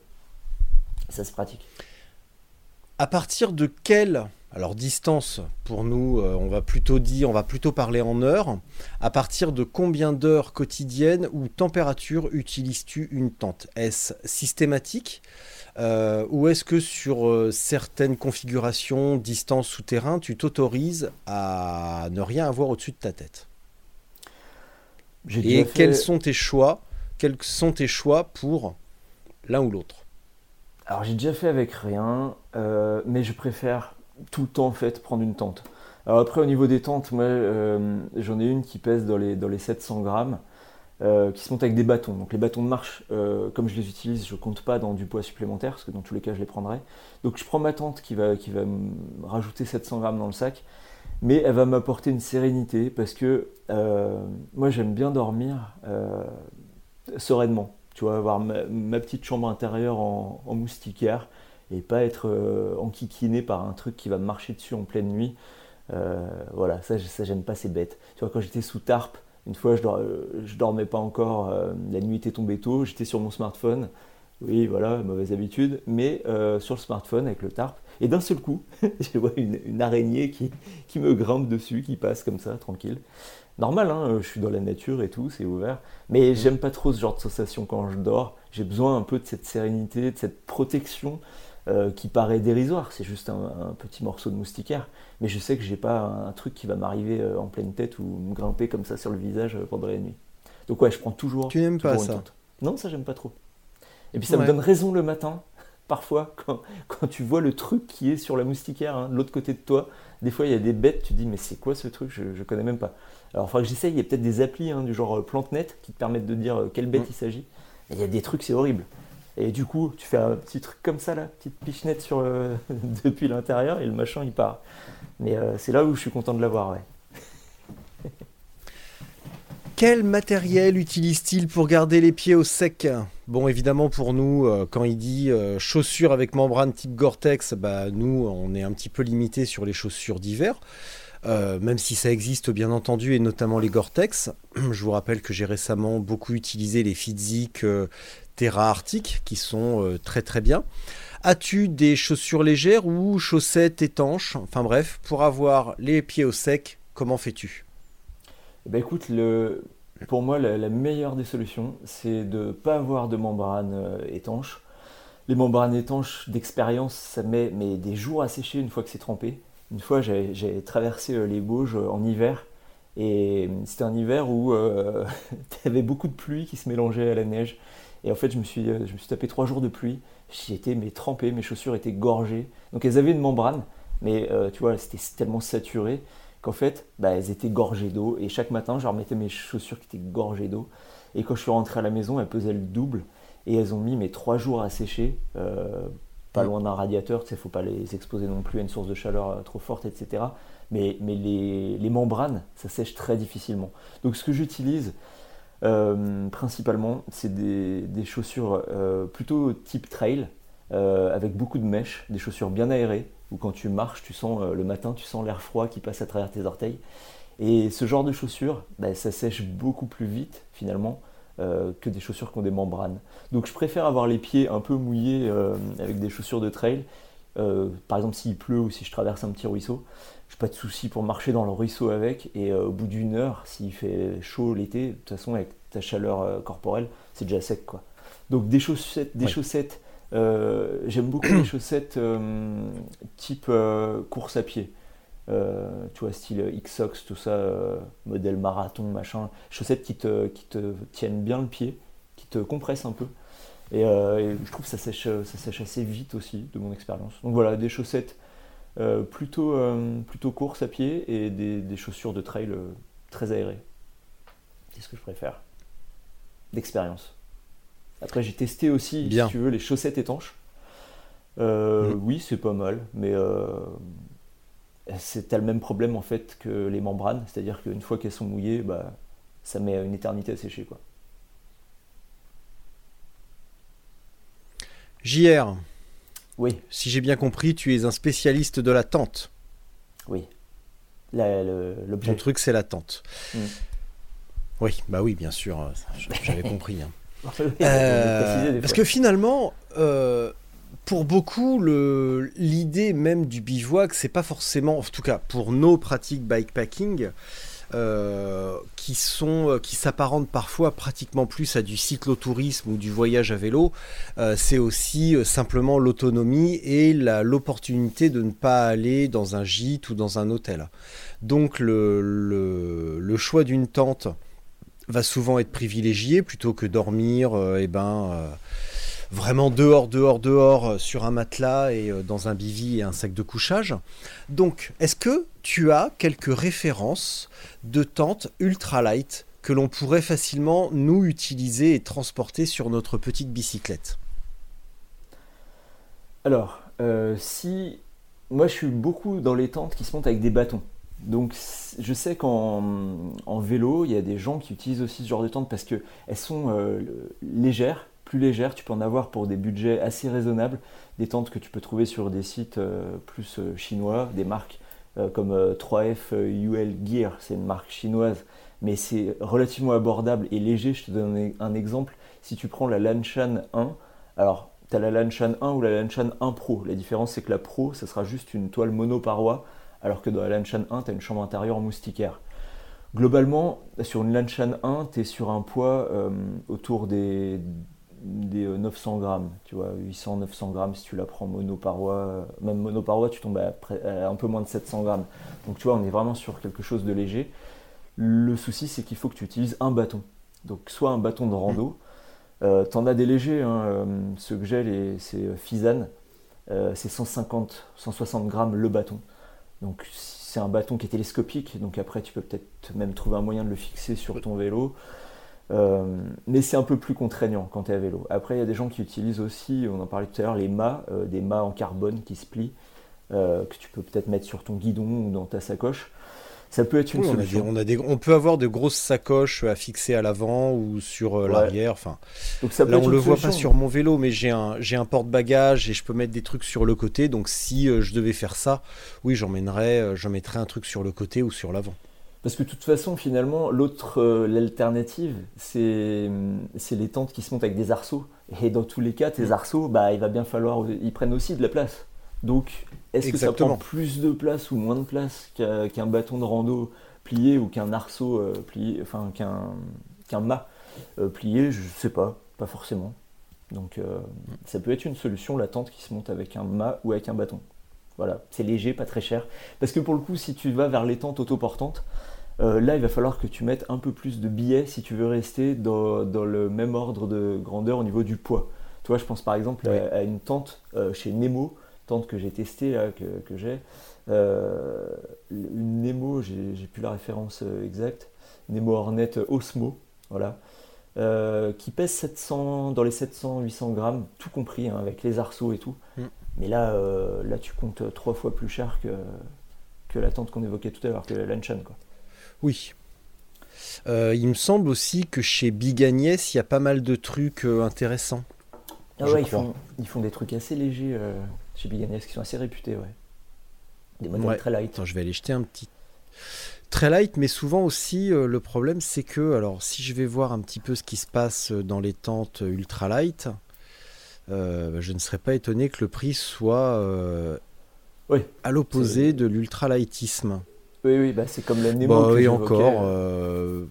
Ça, c'est pratique. À partir de quelle alors distance pour nous, euh, on va plutôt dire, on va plutôt parler en heures. À partir de combien d'heures quotidiennes ou température utilises-tu une tente? Est-ce systématique? Euh, ou est-ce que sur euh, certaines configurations, distance souterrain, tu t'autorises à ne rien avoir au-dessus de ta tête? Et fait- quels sont tes choix Quels sont tes choix pour l'un ou l'autre? Alors j'ai déjà fait avec rien, mais je préfère tout le temps en fait prendre une tente. Alors après au niveau des tentes, moi euh, j'en ai une qui pèse dans les, dans les 700 grammes, euh, qui se monte avec des bâtons. Donc les bâtons de marche, euh, comme je les utilise, je compte pas dans du poids supplémentaire, parce que dans tous les cas je les prendrai. Donc je prends ma tente qui va, qui va me rajouter 700 grammes dans le sac, mais elle va m'apporter une sérénité, parce que moi j'aime bien dormir sereinement. Tu vois, avoir ma, petite chambre intérieure en moustiquaire et pas être euh, enquiquiné par un truc qui va marcher dessus en pleine nuit. Euh, voilà, ça, ça j'aime pas, c'est bête. Tu vois, quand j'étais sous tarp, une fois je, je dormais pas encore, euh, la nuit était tombée tôt, j'étais sur mon smartphone. Oui, voilà, mauvaise habitude, mais sur le smartphone avec le tarp. Et d'un seul coup, je vois une, une araignée qui, qui me grimpe dessus, qui passe comme ça, tranquille. Normal, hein, je suis dans la nature et tout, c'est ouvert. Mais j'aime pas trop ce genre de sensation quand je dors. J'ai besoin un peu de cette sérénité, de cette protection euh, qui paraît dérisoire. C'est juste un, un petit morceau de moustiquaire. Mais je sais que j'ai pas un, truc qui va m'arriver euh, en pleine tête ou me grimper comme ça sur le visage euh, pendant la nuit. Donc ouais, je prends toujours. Tu n'aimes pas ça tente. Non, ça j'aime pas trop. Et puis ça Ouais. me donne raison le matin. Parfois, quand, quand tu vois le truc qui est sur la moustiquaire, hein, de l'autre côté de toi, des fois il y a des bêtes, tu te dis mais c'est quoi ce truc? Je, je connais même pas. Alors il faudra que j'essaye, il y a peut-être des applis hein, du genre PlanteNet qui te permettent de dire quelle bête Mm. il s'agit. Et il y a des trucs, c'est horrible. Et du coup, tu fais un petit truc comme ça là, petite pichenette le- depuis l'intérieur et le machin il part. Mais euh, c'est là où je suis content de l'avoir, ouais. Quel matériel utilise-t-il pour garder les pieds au sec? Bon, évidemment, pour nous, euh, quand il dit euh, chaussures avec membrane type Gore-Tex, bah, nous, on est un petit peu limité sur les chaussures d'hiver. Euh, même si ça existe bien entendu, et notamment les Gore-Tex. Je vous rappelle que j'ai récemment beaucoup utilisé les Fitzik Terra Arctic, qui sont très très bien. As-tu des chaussures légères ou chaussettes étanches? Enfin bref, pour avoir les pieds au sec, comment fais-tu? Eh ben écoute, le, pour moi, la, meilleure des solutions, c'est de ne pas avoir de membrane euh, étanche. Les membranes étanches d'expérience, ça met des jours à sécher une fois que c'est trempé. Une fois, j'ai traversé euh, les Bauges euh, en hiver. Et c'était un hiver où tu avais beaucoup de pluie qui se mélangeait à la neige. Et en fait, je me suis, tapé trois jours de pluie. J'y étais mais trempé, mes chaussures étaient gorgées. Donc elles avaient une membrane, mais tu vois, c'était tellement saturé qu'en fait, bah, elles étaient gorgées d'eau. Et chaque matin, je remettais mes chaussures qui étaient gorgées d'eau. Et quand je suis rentré à la maison, elles pesaient le double. Et elles ont mis mes trois jours à sécher, euh, pas loin d'un radiateur. Tu sais, faut pas les exposer non plus à une source de chaleur euh, trop forte, etc. Mais, mais les, les, membranes, ça sèche très difficilement. Donc ce que j'utilise euh, principalement, c'est des, des, chaussures plutôt type trail, avec beaucoup de mèches, des chaussures bien aérées, ou quand tu marches, tu sens euh, le matin, tu sens l'air froid qui passe à travers tes orteils. Et ce genre de chaussures, bah, ça sèche beaucoup plus vite finalement euh, que des chaussures qui ont des membranes. Donc je préfère avoir les pieds un peu mouillés euh, avec des chaussures de trail. par exemple s'il pleut ou si je traverse un petit ruisseau, je n'ai pas de souci pour marcher dans le ruisseau avec. Et au bout d'une heure, s'il fait chaud l'été, de toute façon avec ta chaleur corporelle, c'est déjà sec quoi. Donc des chaussettes, des chaussettes euh, j'aime beaucoup les chaussettes euh, type euh, course à pied. Tu vois, style Xox, tout ça, modèle marathon, machin. Chaussettes qui te, qui te tiennent bien le pied, qui te compressent un peu. Et, je trouve que ça sèche, ça sèche assez vite aussi, de mon expérience. Donc voilà, des chaussettes plutôt, plutôt course à pied et des, des chaussures de trail très aérées. C'est ce que je préfère. D'expérience. Après, j'ai testé aussi, si tu veux, les chaussettes étanches. Euh, mm. Oui, c'est pas mal, mais euh, c'est le même problème en fait que les membranes, c'est-à-dire qu'une fois qu'elles sont mouillées, bah, ça met une éternité à sécher. Quoi. JR. Oui. Si j'ai bien compris, tu es un spécialiste de la tente. Oui. L'objet. Ton truc, c'est la tente. Mm. Oui, bah oui, bien sûr, j'avais compris. Hein. Euh, parce que finalement, euh, pour beaucoup, l'idée même du bivouac, c'est pas forcément, en tout cas pour nos pratiques bikepacking, euh, qui sont qui s'apparentent parfois pratiquement plus à du cyclotourisme ou du voyage à vélo, c'est aussi simplement l'autonomie et l'opportunité de ne pas aller dans un gîte ou dans un hôtel. Donc le, choix d'une tente va souvent être privilégié plutôt que dormir euh, eh ben, euh, vraiment dehors, dehors, dehors euh, sur un matelas et dans un bivy et un sac de couchage. Donc, est-ce que tu as quelques références de tentes ultralight que l'on pourrait facilement nous utiliser et transporter sur notre petite bicyclette? Alors, si moi je suis beaucoup dans les tentes qui se montent avec des bâtons. Donc je sais qu'en vélo, il y a des gens qui utilisent aussi ce genre de tentes parce qu'elles sont euh, légères, plus légères. Tu peux en avoir pour des budgets assez raisonnables. Des tentes que tu peux trouver sur des sites euh, plus euh, chinois, des marques comme 3F UL Gear, c'est une marque chinoise, mais c'est relativement abordable et léger. Je te donne un exemple. Si tu prends la Lanshan 1, alors tu as la Lanshan 1 ou la Lanshan 1 Pro. La différence c'est que la Pro, ça sera juste une toile monoparoi alors que dans la Lanshan 1, tu as une chambre intérieure moustiquaire. Globalement, sur une Lanshan 1, tu es sur un poids euh, autour des, des 900 euh, grammes, tu vois, 800-900 grammes si tu la prends monoparoi. Euh, même monoparoi, tu tombes à, un peu moins de 700 grammes. Donc tu vois, on est vraiment sur quelque chose de léger. Le souci, c'est qu'il faut que tu utilises un bâton. Donc soit un bâton de rando, euh, t'en as des légers, hein, ce que j'ai, c'est Fizan, c'est 150-160 grammes le bâton. Donc c'est un bâton qui est télescopique, donc après tu peux peut-être même trouver un moyen de le fixer sur ton vélo. Euh, mais c'est un peu plus contraignant quand tu es à vélo. Après, il y a des gens qui utilisent aussi, on en parlait tout à l'heure, les mâts, euh, des mâts en carbone qui se plient, euh, que tu peux peut-être mettre sur ton guidon ou dans ta sacoche. Ça peut être une Oui, on, a des- solution. on, a des- on peut avoir de grosses sacoches à fixer à l'avant ou sur Ouais. l'arrière. Enfin, Donc ça peut là, on le voit pas sur mon vélo, mais j'ai un, j'ai un porte-bagages et je peux mettre des trucs sur le côté. Donc, si je devais faire ça, oui, j'emmènerais, euh, je mettrais un truc sur le côté ou sur l'avant. Parce que de toute façon, finalement, l'autre, euh, l'alternative, c'est c'est les tentes qui se montent avec des arceaux. Et dans tous les cas, Mm. tes arceaux, bah, il va bien falloir, ils prennent aussi de la place. Donc, est-ce que ça prend plus de place ou moins de place qu'un qu'un bâton de rando plié ou qu'un arceau euh, plié, enfin qu'un qu'un mât euh, plié? Je sais pas, pas forcément. Donc, euh, ça peut être une solution, la tente qui se monte avec un mât ou avec un bâton. Voilà, c'est léger, pas très cher. Parce que pour le coup, si tu vas vers les tentes autoportantes, euh, là, il va falloir que tu mettes un peu plus de billets si tu veux rester dans, dans le même ordre de grandeur au niveau du poids. Tu vois, je pense par exemple à- Ouais. à, une tente euh, chez Nemo, tente que j'ai testée, là, que, que j'ai. Euh, une Nemo, j'ai plus la référence euh, exacte, Nemo Hornet Osmo, voilà, euh, qui pèse 700, dans les 700-800 grammes, tout compris, hein, avec les arceaux et tout. Mm. Mais là, euh, là, tu comptes trois fois plus cher que, que la tente qu'on évoquait tout à l'heure, que la Lanchan, quoi. Oui. Euh, il me semble aussi que chez Big Agnès, il y a pas mal de trucs euh, intéressants. Ah ouais, ils font, ils font des trucs assez légers euh, chez Big Agnès qui sont assez réputés, ouais. Des modèles Ouais. très light. Attends, je vais aller jeter un petit. Très light, mais souvent aussi, le problème, c'est que, alors, si je vais voir un petit peu ce qui se passe dans les tentes ultra light, je ne serais pas étonné que le prix soit Oui. à l'opposé de l'ultra lightisme. Oui, oui, bah c'est comme la Nemo. Bah, que j'évoquais, encore. euh, euh,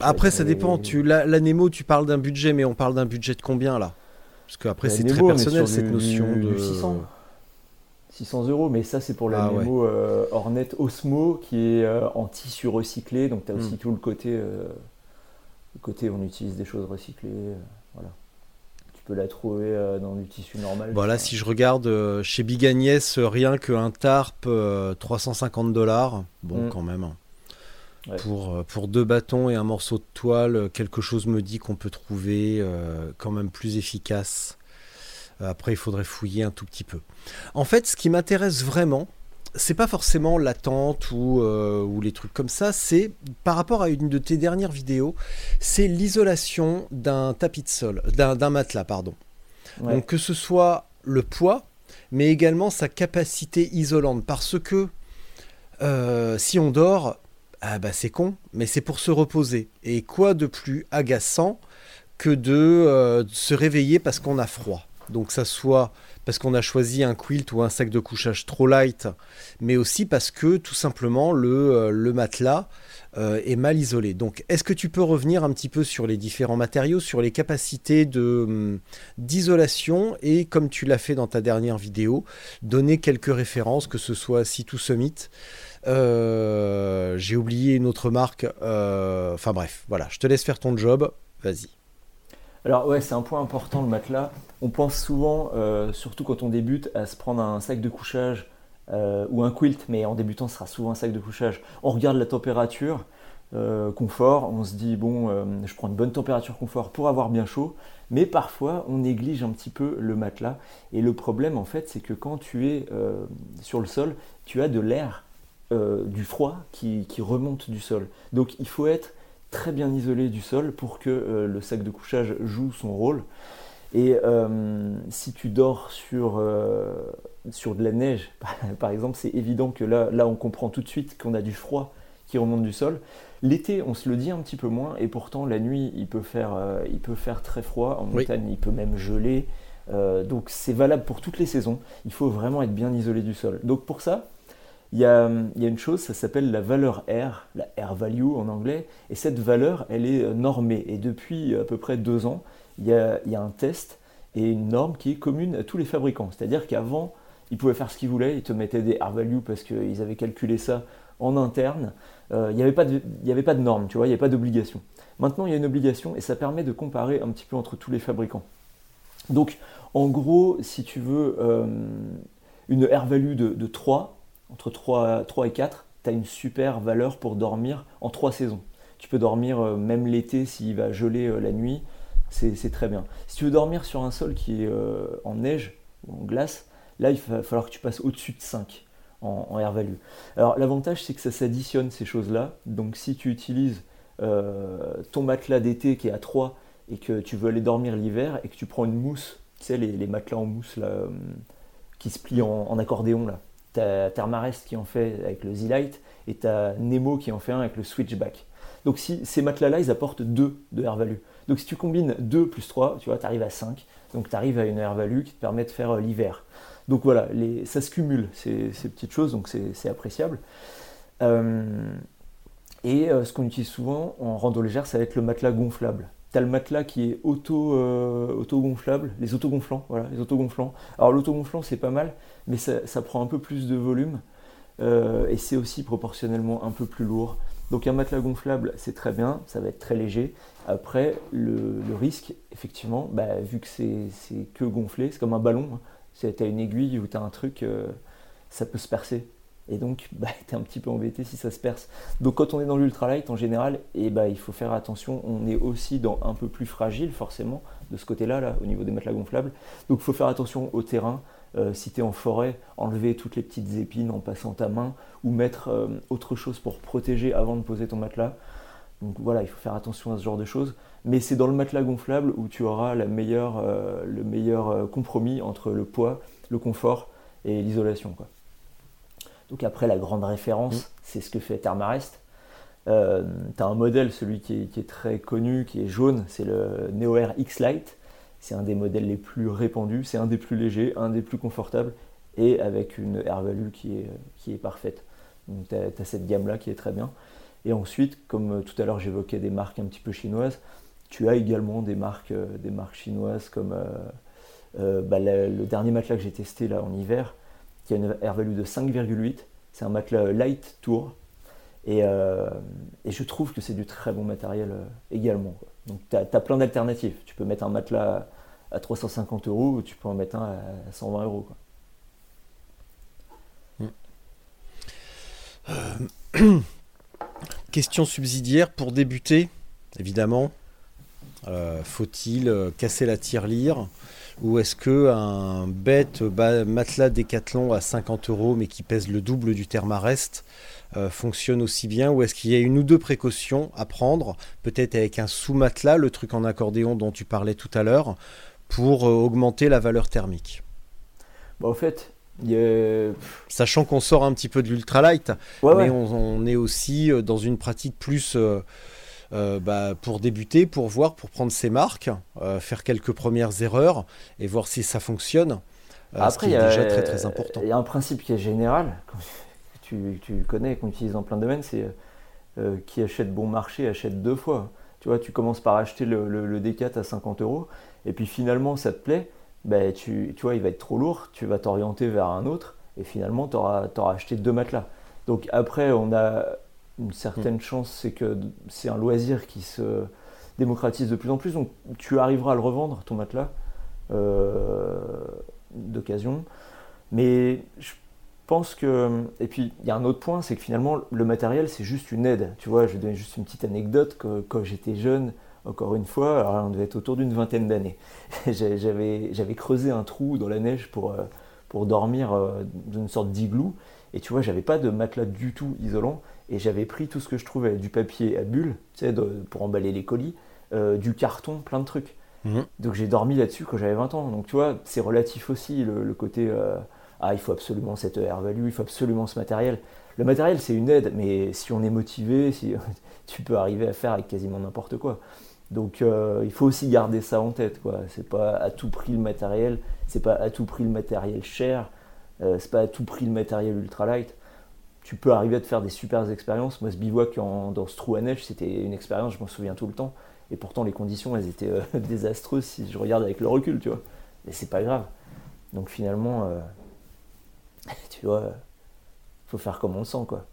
Après, ça mais- dépend. Tu, la, la Nemo, tu parles d'un budget, mais on parle d'un budget de combien là? Parce qu'après, c'est très personnel cette du- notion du de. 600. 600 euros, mais ça c'est pour la Ah ouais. Nemo euh, Hornet Osmo qui est euh, en tissu recyclé, donc tu as aussi Hmm. tout le côté, euh, le côté on utilise des choses recyclées, euh, voilà. Peux la trouver euh, dans du tissu normal. Voilà, si je regarde euh, chez Big Agnès, euh, rien qu'un tarp, euh, 350 dollars. Bon, Mm. quand même. Ouais. Pour, pour deux bâtons et un morceau de toile, quelque chose me dit qu'on peut trouver quand même plus efficace. Après, il faudrait fouiller un tout petit peu. En fait, ce qui m'intéresse vraiment, c'est pas forcément la tente ou, euh, ou les trucs comme ça, c'est par rapport à une de tes dernières vidéos, c'est l'isolation d'un tapis de sol, d'un d'un matelas, pardon. Ouais. Donc que ce soit le poids, mais également sa capacité isolante. Parce que euh, si on dort, ah bah c'est con, mais c'est pour se reposer. Et quoi de plus agaçant que de euh, se réveiller parce qu'on a froid Donc ça soit parce qu'on a choisi un quilt ou un sac de couchage trop light, mais aussi parce que tout simplement le, euh, matelas euh, est mal isolé. Donc est-ce que tu peux revenir un petit peu sur les différents matériaux, sur les capacités hum, d'isolation et comme tu l'as fait dans ta dernière vidéo, donner quelques références, que ce soit Situ Summit. euh, J'ai oublié une autre marque. Enfin bref, voilà, je te laisse faire ton job. Vas-y. Alors ouais, c'est un point important le matelas. On pense souvent, euh, surtout quand on débute, à se prendre un sac de couchage euh, ou un quilt, mais en débutant, ce sera souvent un sac de couchage. On regarde la température, euh, confort, on se dit bon, je prends une bonne température confort pour avoir bien chaud, mais parfois on néglige un petit peu le matelas. Et le problème en fait, c'est que quand tu es sur le sol, tu as de l'air, du froid qui, qui remonte du sol. Donc il faut être très bien isolé du sol pour que euh, le sac de couchage joue son rôle. Et euh, si tu dors sur, euh, sur de la neige, par exemple, c'est évident que là, là, on comprend tout de suite qu'on a du froid qui remonte du sol. L'été, on se le dit un petit peu moins, et pourtant la nuit, il peut faire, il peut faire très froid. En Oui. montagne, il peut même geler. Donc c'est valable pour toutes les saisons. Il faut vraiment être bien isolé du sol. Donc pour ça, il y a, une chose, ça s'appelle la valeur R, la R value en anglais, et cette valeur, elle est euh, normée. Et depuis à peu près deux ans, il y a, un test et une norme qui est commune à tous les fabricants. C'est-à-dire qu'avant, ils pouvaient faire ce qu'ils voulaient, ils te mettaient des R value parce qu'ils avaient calculé ça en interne. Euh, il n'y avait, avait pas de norme, tu vois, il n'y avait pas d'obligation. Maintenant, il y a une obligation et ça permet de comparer un petit peu entre tous les fabricants. Donc, en gros, si tu veux euh, une R value de, de 3, entre 3, 3 et 4, tu as une super valeur pour dormir en 3 saisons. Tu peux dormir euh, même l'été s'il va geler euh, la nuit, c'est très bien. Si tu veux dormir sur un sol qui est euh, en neige ou en glace, là il va falloir que tu passes au-dessus de 5. en, en air value. Alors l'avantage c'est que ça s'additionne ces choses-là. Donc si tu utilises ton matelas d'été qui est à 3 et que tu veux aller dormir l'hiver et que tu prends une mousse, tu sais les, matelas en mousse qui se plient en, en accordéon là. T'as Thermarest qui en fait avec le Z-Lite et t'as Nemo qui en fait un avec le Switchback. Donc ces matelas-là, ils apportent 2 de air value. Donc si tu combines 2 plus 3, tu vois, arrives à 5. Donc tu arrives à une air value qui te permet de faire euh, l'hiver. Donc voilà, ça se cumule, ces, petites choses, donc c'est appréciable. Euh, et euh, ce qu'on utilise souvent en rando légère, ça va être le matelas gonflable. Tu as le matelas qui est auto, auto-gonflable, les autogonflants, voilà, les autogonflants. Alors l'autogonflant c'est pas mal, mais ça, prend un peu plus de volume euh, et c'est aussi proportionnellement un peu plus lourd. Donc un matelas gonflable c'est très bien, ça va être très léger. Après le, risque, effectivement, bah, vu que c'est que gonflé, c'est comme un ballon, hein. C'est- t'as une aiguille ou t'as un truc, euh, ça peut se percer. Et donc, bah, t'es un petit peu embêté si ça se perce. Donc, quand on est dans l'ultralight, en général, et bah, il faut faire attention. On est aussi dans un peu plus fragile, forcément, de ce côté-là, là, au niveau des matelas gonflables. Donc, il faut faire attention au terrain. Euh, si tu es en forêt, enlever toutes les petites épines en passant ta main ou mettre euh, autre chose pour protéger avant de poser ton matelas. Donc voilà, il faut faire attention à ce genre de choses. Mais c'est dans le matelas gonflable où tu auras la meilleure, euh, le meilleur compromis entre le poids, le confort et l'isolation. Donc après, la grande référence, c'est ce que fait Thermarest. Tu as un modèle, celui qui est, qui est très connu, qui est jaune, c'est le Neo Air X Lite. C'est un des modèles les plus répandus, c'est un des plus légers, un des plus confortables et avec une air value qui est, parfaite. Donc tu as, cette gamme-là qui est très bien. Et ensuite, comme euh, tout à l'heure j'évoquais des marques un petit peu chinoises, tu as également des marques, euh, chinoises comme euh, bah, le, le dernier matelas que j'ai testé là en hiver, qui a une air value de 5,8. C'est un matelas light tour. Et, euh, et je trouve que c'est du très bon matériel euh, également. Donc tu as, plein d'alternatives. Tu peux mettre un matelas à 350 euros ou tu peux en mettre un à 120 euros. quoi. Question subsidiaire pour débuter, évidemment. Euh, Faut-il euh, casser la tirelire ou est-ce que un bête matelas Décathlon à 50 euros mais qui pèse le double du Thermarest euh, fonctionne aussi bien ou est-ce qu'il y a une ou deux précautions à prendre, peut-être avec un sous-matelas, le truc en accordéon dont tu parlais tout à l'heure, pour euh, augmenter la valeur thermique? Bah, au fait, Sachant qu'on sort un petit peu de l'ultralight, Ouais, mais ouais. on, on est aussi euh, dans une pratique plus euh, euh, bah, pour débuter, pour voir, pour prendre ses marques, euh, faire quelques premières erreurs et voir si ça fonctionne. euh, ce qui il y est a- déjà très très important. Il y a un principe qui est général, tu, connais, qu'on utilise dans plein de domaines, c'est euh, qui achète bon marché achète deux fois. Tu vois, tu commences par acheter le, le, le D4 à 50 euros, et puis finalement ça te plaît, ben, tu, tu vois, il va être trop lourd, tu vas t'orienter vers un autre, et finalement tu auras, acheté deux matelas. Donc après, on a une certaine Mm. chance, c'est que c'est un loisir qui se démocratise de plus en plus, donc tu arriveras à le revendre, ton matelas, euh, d'occasion. Mais je pense que. Et puis, il y a un autre point, c'est que finalement, le matériel, c'est juste une aide. Tu vois, je vais donner juste une petite anecdote. que- Quand j'étais jeune, encore une fois, alors là, on devait être autour d'une vingtaine d'années, j'avais creusé un trou dans la neige pour, euh, pour dormir euh, dans une sorte d'igloo. Et tu vois, j'avais pas de matelas du tout isolant. Et j'avais pris tout ce que je trouvais, du papier à bulles, tu sais, de- pour emballer les colis, euh, du carton, plein de trucs. Mhm. Donc j'ai dormi là-dessus quand j'avais 20 ans. Donc tu vois, c'est relatif aussi le, le côté euh, ah il faut absolument cette air value, il faut absolument ce matériel. Le matériel c'est une aide, mais si on est motivé, si tu peux arriver à faire avec quasiment n'importe quoi. Donc euh, il faut aussi garder ça en tête quoi. C'est pas à tout prix le matériel, c'est pas à tout prix le matériel cher, euh, c'est pas à tout prix le matériel ultralight. Tu peux arriver à te faire des super expériences. Moi ce bivouac dans ce trou à neige c'était une expérience, je m'en souviens tout le temps. Et pourtant, les conditions, elles étaient euh, désastreuses si je regarde avec le recul, tu vois. Mais c'est pas grave. Donc finalement, euh, tu vois, faut faire comme on le sent, quoi.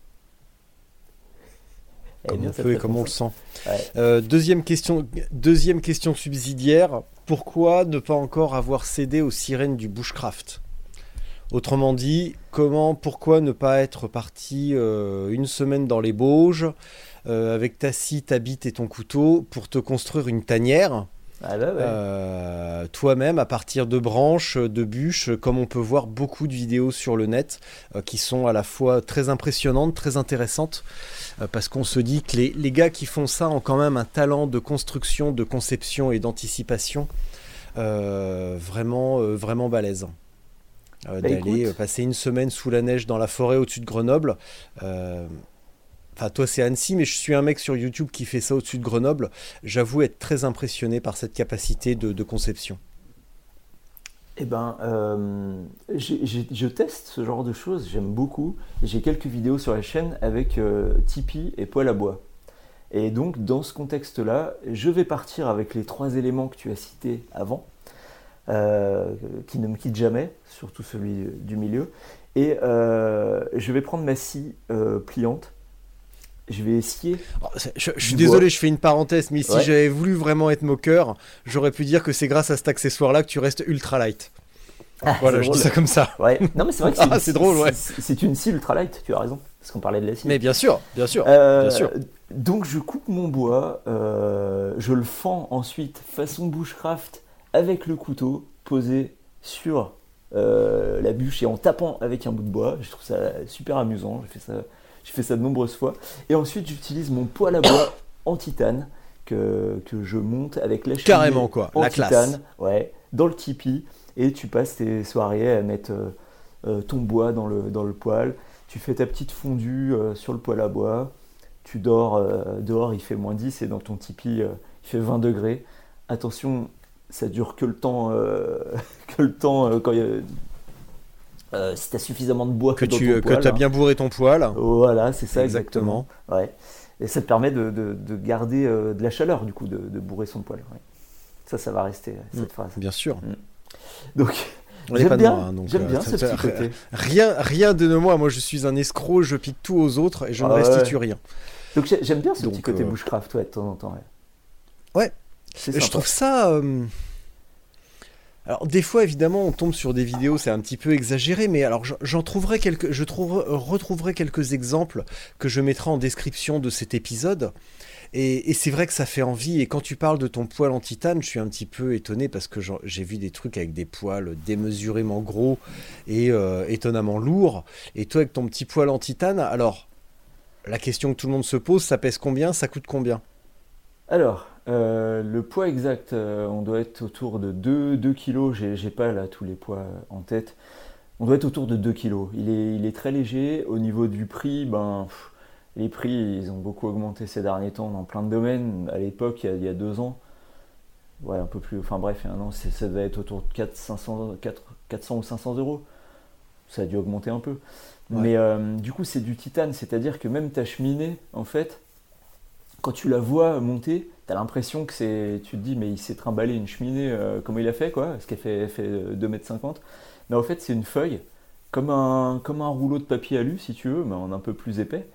Comme bien, on peut et comme on le sent. Ouais. Euh, deuxième, question, deuxième question subsidiaire. Pourquoi ne pas encore avoir cédé aux sirènes du bushcraft? Autrement dit, comment, pourquoi ne pas être parti euh, une semaine dans les Bauges euh, avec ta scie, ta bite et ton couteau pour te construire une tanière? Ah bah ouais. euh, toi-même à partir de branches, de bûches, comme on peut voir beaucoup de vidéos sur le net euh, qui sont à la fois très impressionnantes, très intéressantes, euh, parce qu'on se dit que les, les gars qui font ça ont quand même un talent de construction, de conception et d'anticipation vraiment, vraiment balèze. Bah, D'aller passer une semaine sous la neige dans la forêt au-dessus de Grenoble. Enfin, toi, c'est Annecy, mais je suis un mec sur YouTube qui fait ça au-dessus de Grenoble. J'avoue être très impressionné par cette capacité de, conception. Eh ben, euh, je teste ce genre de choses, j'aime beaucoup. J'ai quelques vidéos sur la chaîne avec euh, Tipeee et poêle à bois. Et donc, dans ce contexte-là, je vais partir avec les trois éléments que tu as cités avant, euh, qui ne me quittent jamais, surtout celui du milieu. Et je vais prendre ma scie pliante. Je vais scier. Oh, Je, je suis désolé, bois. je fais une parenthèse, mais si Ouais. j'avais voulu vraiment être moqueur, j'aurais pu dire que c'est grâce à cet accessoire-là que tu restes ultra light. Voilà, c'est je dis ça comme ça. Ouais. Non, mais c'est vrai que Ah, une c'est scie- drôle, ouais. c'est- une scie ultralight, tu as raison, parce qu'on parlait de la scie. Mais bien sûr, bien sûr, Euh, bien sûr. Donc je coupe mon bois, euh, je le fends ensuite façon bushcraft avec le couteau posé sur euh, la bûche et en tapant avec un bout de bois. Je trouve ça super amusant, j'ai fait ça, j'ai fait ça de nombreuses fois. Et ensuite j'utilise mon poêle à bois en titane que, que je monte avec la cheminée Carrément, quoi, en la classe. titane, ouais, dans le tipi et tu passes tes soirées à mettre euh, euh, ton bois dans le, dans le poêle. Tu fais ta petite fondue euh, sur le poêle à bois. Tu dors euh, dehors, il fait moins 10 et dans ton tipi, il fait 20 degrés. Attention, ça dure que le temps, que le temps quand il y a- euh, si tu as suffisamment de bois Que tu que as hein. bien bourré ton poil. Voilà, c'est ça Exactement. exactement. Ouais. Et ça te permet de, de- de garder euh, de la chaleur, du coup, de, de bourrer son ouais. Ça, ça va rester, cette Mm. phrase. Bien sûr. Donc, On est j'aime pas bien, hein, donc, j'aime bien ce petit côté. Rien, rien de moi. Moi, je suis un escroc. Je pique tout aux autres et je ne Ah ouais. restitue rien. Donc, j'ai- j'aime bien ce Donc, petit côté euh, bushcraft, ouais, de temps en temps. Ouais. Ouais. Je trouve ça. Alors des fois évidemment on tombe sur des vidéos c'est un petit peu exagéré mais alors j'en- trouverai quelques je trouverai, retrouverai quelques exemples que je mettrai en description de cet épisode. Et, c'est vrai que ça fait envie. Et quand tu parles de ton poil en titane je suis un petit peu étonné parce que j'ai vu des trucs avec des poils démesurément gros et euh, étonnamment lourds. Et toi avec ton petit poil en titane alors la question que tout le monde se pose ça pèse combien? Ça coûte combien? Alors, euh, le poids exact, euh, on doit être autour de 2, 2 kg. J'ai pas là tous les poids en tête. On doit être autour de 2 kg. Il est, il est très léger. Au niveau du prix, ben, pff, les prix, ils ont beaucoup augmenté ces derniers temps dans plein de domaines. À l'époque, il, y a- il y a deux ans, ouais, un peu plus, enfin bref, il y a un an, c'est- ça devait être autour de 4, 500, 4, 400 ou 500 euros. Ça a dû augmenter un peu. Ouais. Mais euh, du coup, c'est du titane, c'est-à-dire que même ta cheminée, en fait, quand tu la vois monter, tu as l'impression que c'est. Tu te dis, mais il s'est trimballé une cheminée, euh, comment il a fait, quoi? Parce qu'elle fait, fait 2m50. Mais en fait, c'est une feuille, comme un, comme rouleau de papier alu, si tu veux, mais en un peu plus épais,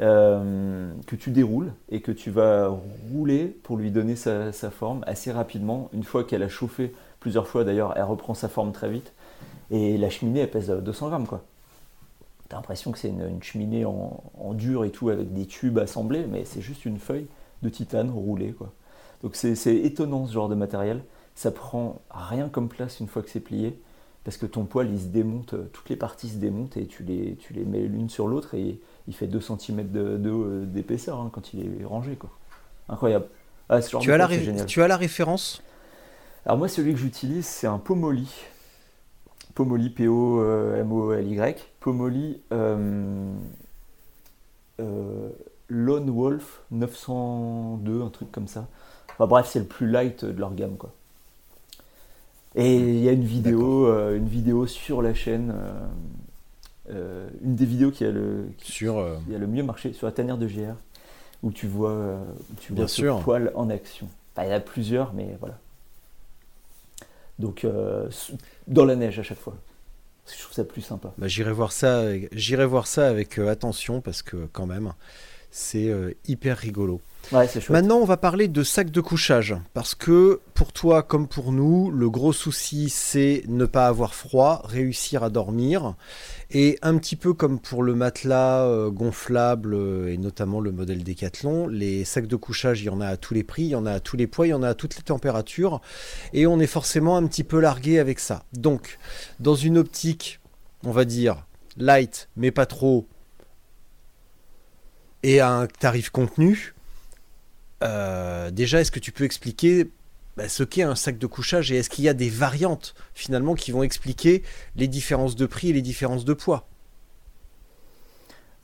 euh, que tu déroules et que tu vas rouler pour lui donner sa, forme assez rapidement. Une fois qu'elle a chauffé plusieurs fois, d'ailleurs, elle reprend sa forme très vite. Et la cheminée, elle pèse 200 grammes, quoi. T'as l'impression que c'est une, cheminée en dur et tout, avec des tubes assemblés, mais c'est juste une feuille de titane roulée, quoi. Donc c'est c'est étonnant ce genre de matériel. Ça prend rien comme place une fois que c'est plié, parce que ton poil, il se démonte, euh, toutes les parties se démontent et tu les, tu les mets l'une sur l'autre et il fait 2 cm d'épaisseur de, de- d'épaisseur, hein, quand il est rangé, quoi. Incroyable. Ah, ce genre tu de as, la poil, c'est ré- génial. tu as la référence? Alors moi, celui que j'utilise, c'est un Pomoli. Pomoli, P-O-M-O-L-Y. Pomoli euh, euh, Lone Wolf 902, un truc comme ça. Enfin bref, c'est le plus light de leur gamme, quoi. Et il y a une vidéo, euh, une vidéo sur la chaîne, euh, euh, une des vidéos qui a le, qui, sur qui a le mieux marché sur la tanière de JR, où tu vois, où tu vois ce poil en action. Enfin, il y en a plusieurs, mais voilà. Donc, dans la neige à chaque fois. Parce que je trouve ça plus sympa. Bah, j'irai voir ça, avec- j'irai voir ça avec euh, attention parce que quand même, C'est euh, hyper rigolo. Ouais. Maintenant, on va parler de sac de couchage. Parce que pour toi, comme pour nous, le gros souci, c'est ne pas avoir froid, réussir à dormir. Et un petit peu comme pour le matelas euh, gonflable, euh, et notamment le modèle Decathlon, les sacs de couchage, il y en a à tous les prix, il y en a à tous les poids, il y en a à toutes les températures. Et on est forcément un petit peu largué avec ça. Donc, dans une optique, on va dire, light, mais pas trop, et à un tarif contenu, euh, déjà, est-ce que tu peux expliquer bah, ce qu'est un sac de couchage et est-ce qu'il y a des variantes finalement qui vont expliquer les différences de prix et les différences de poids?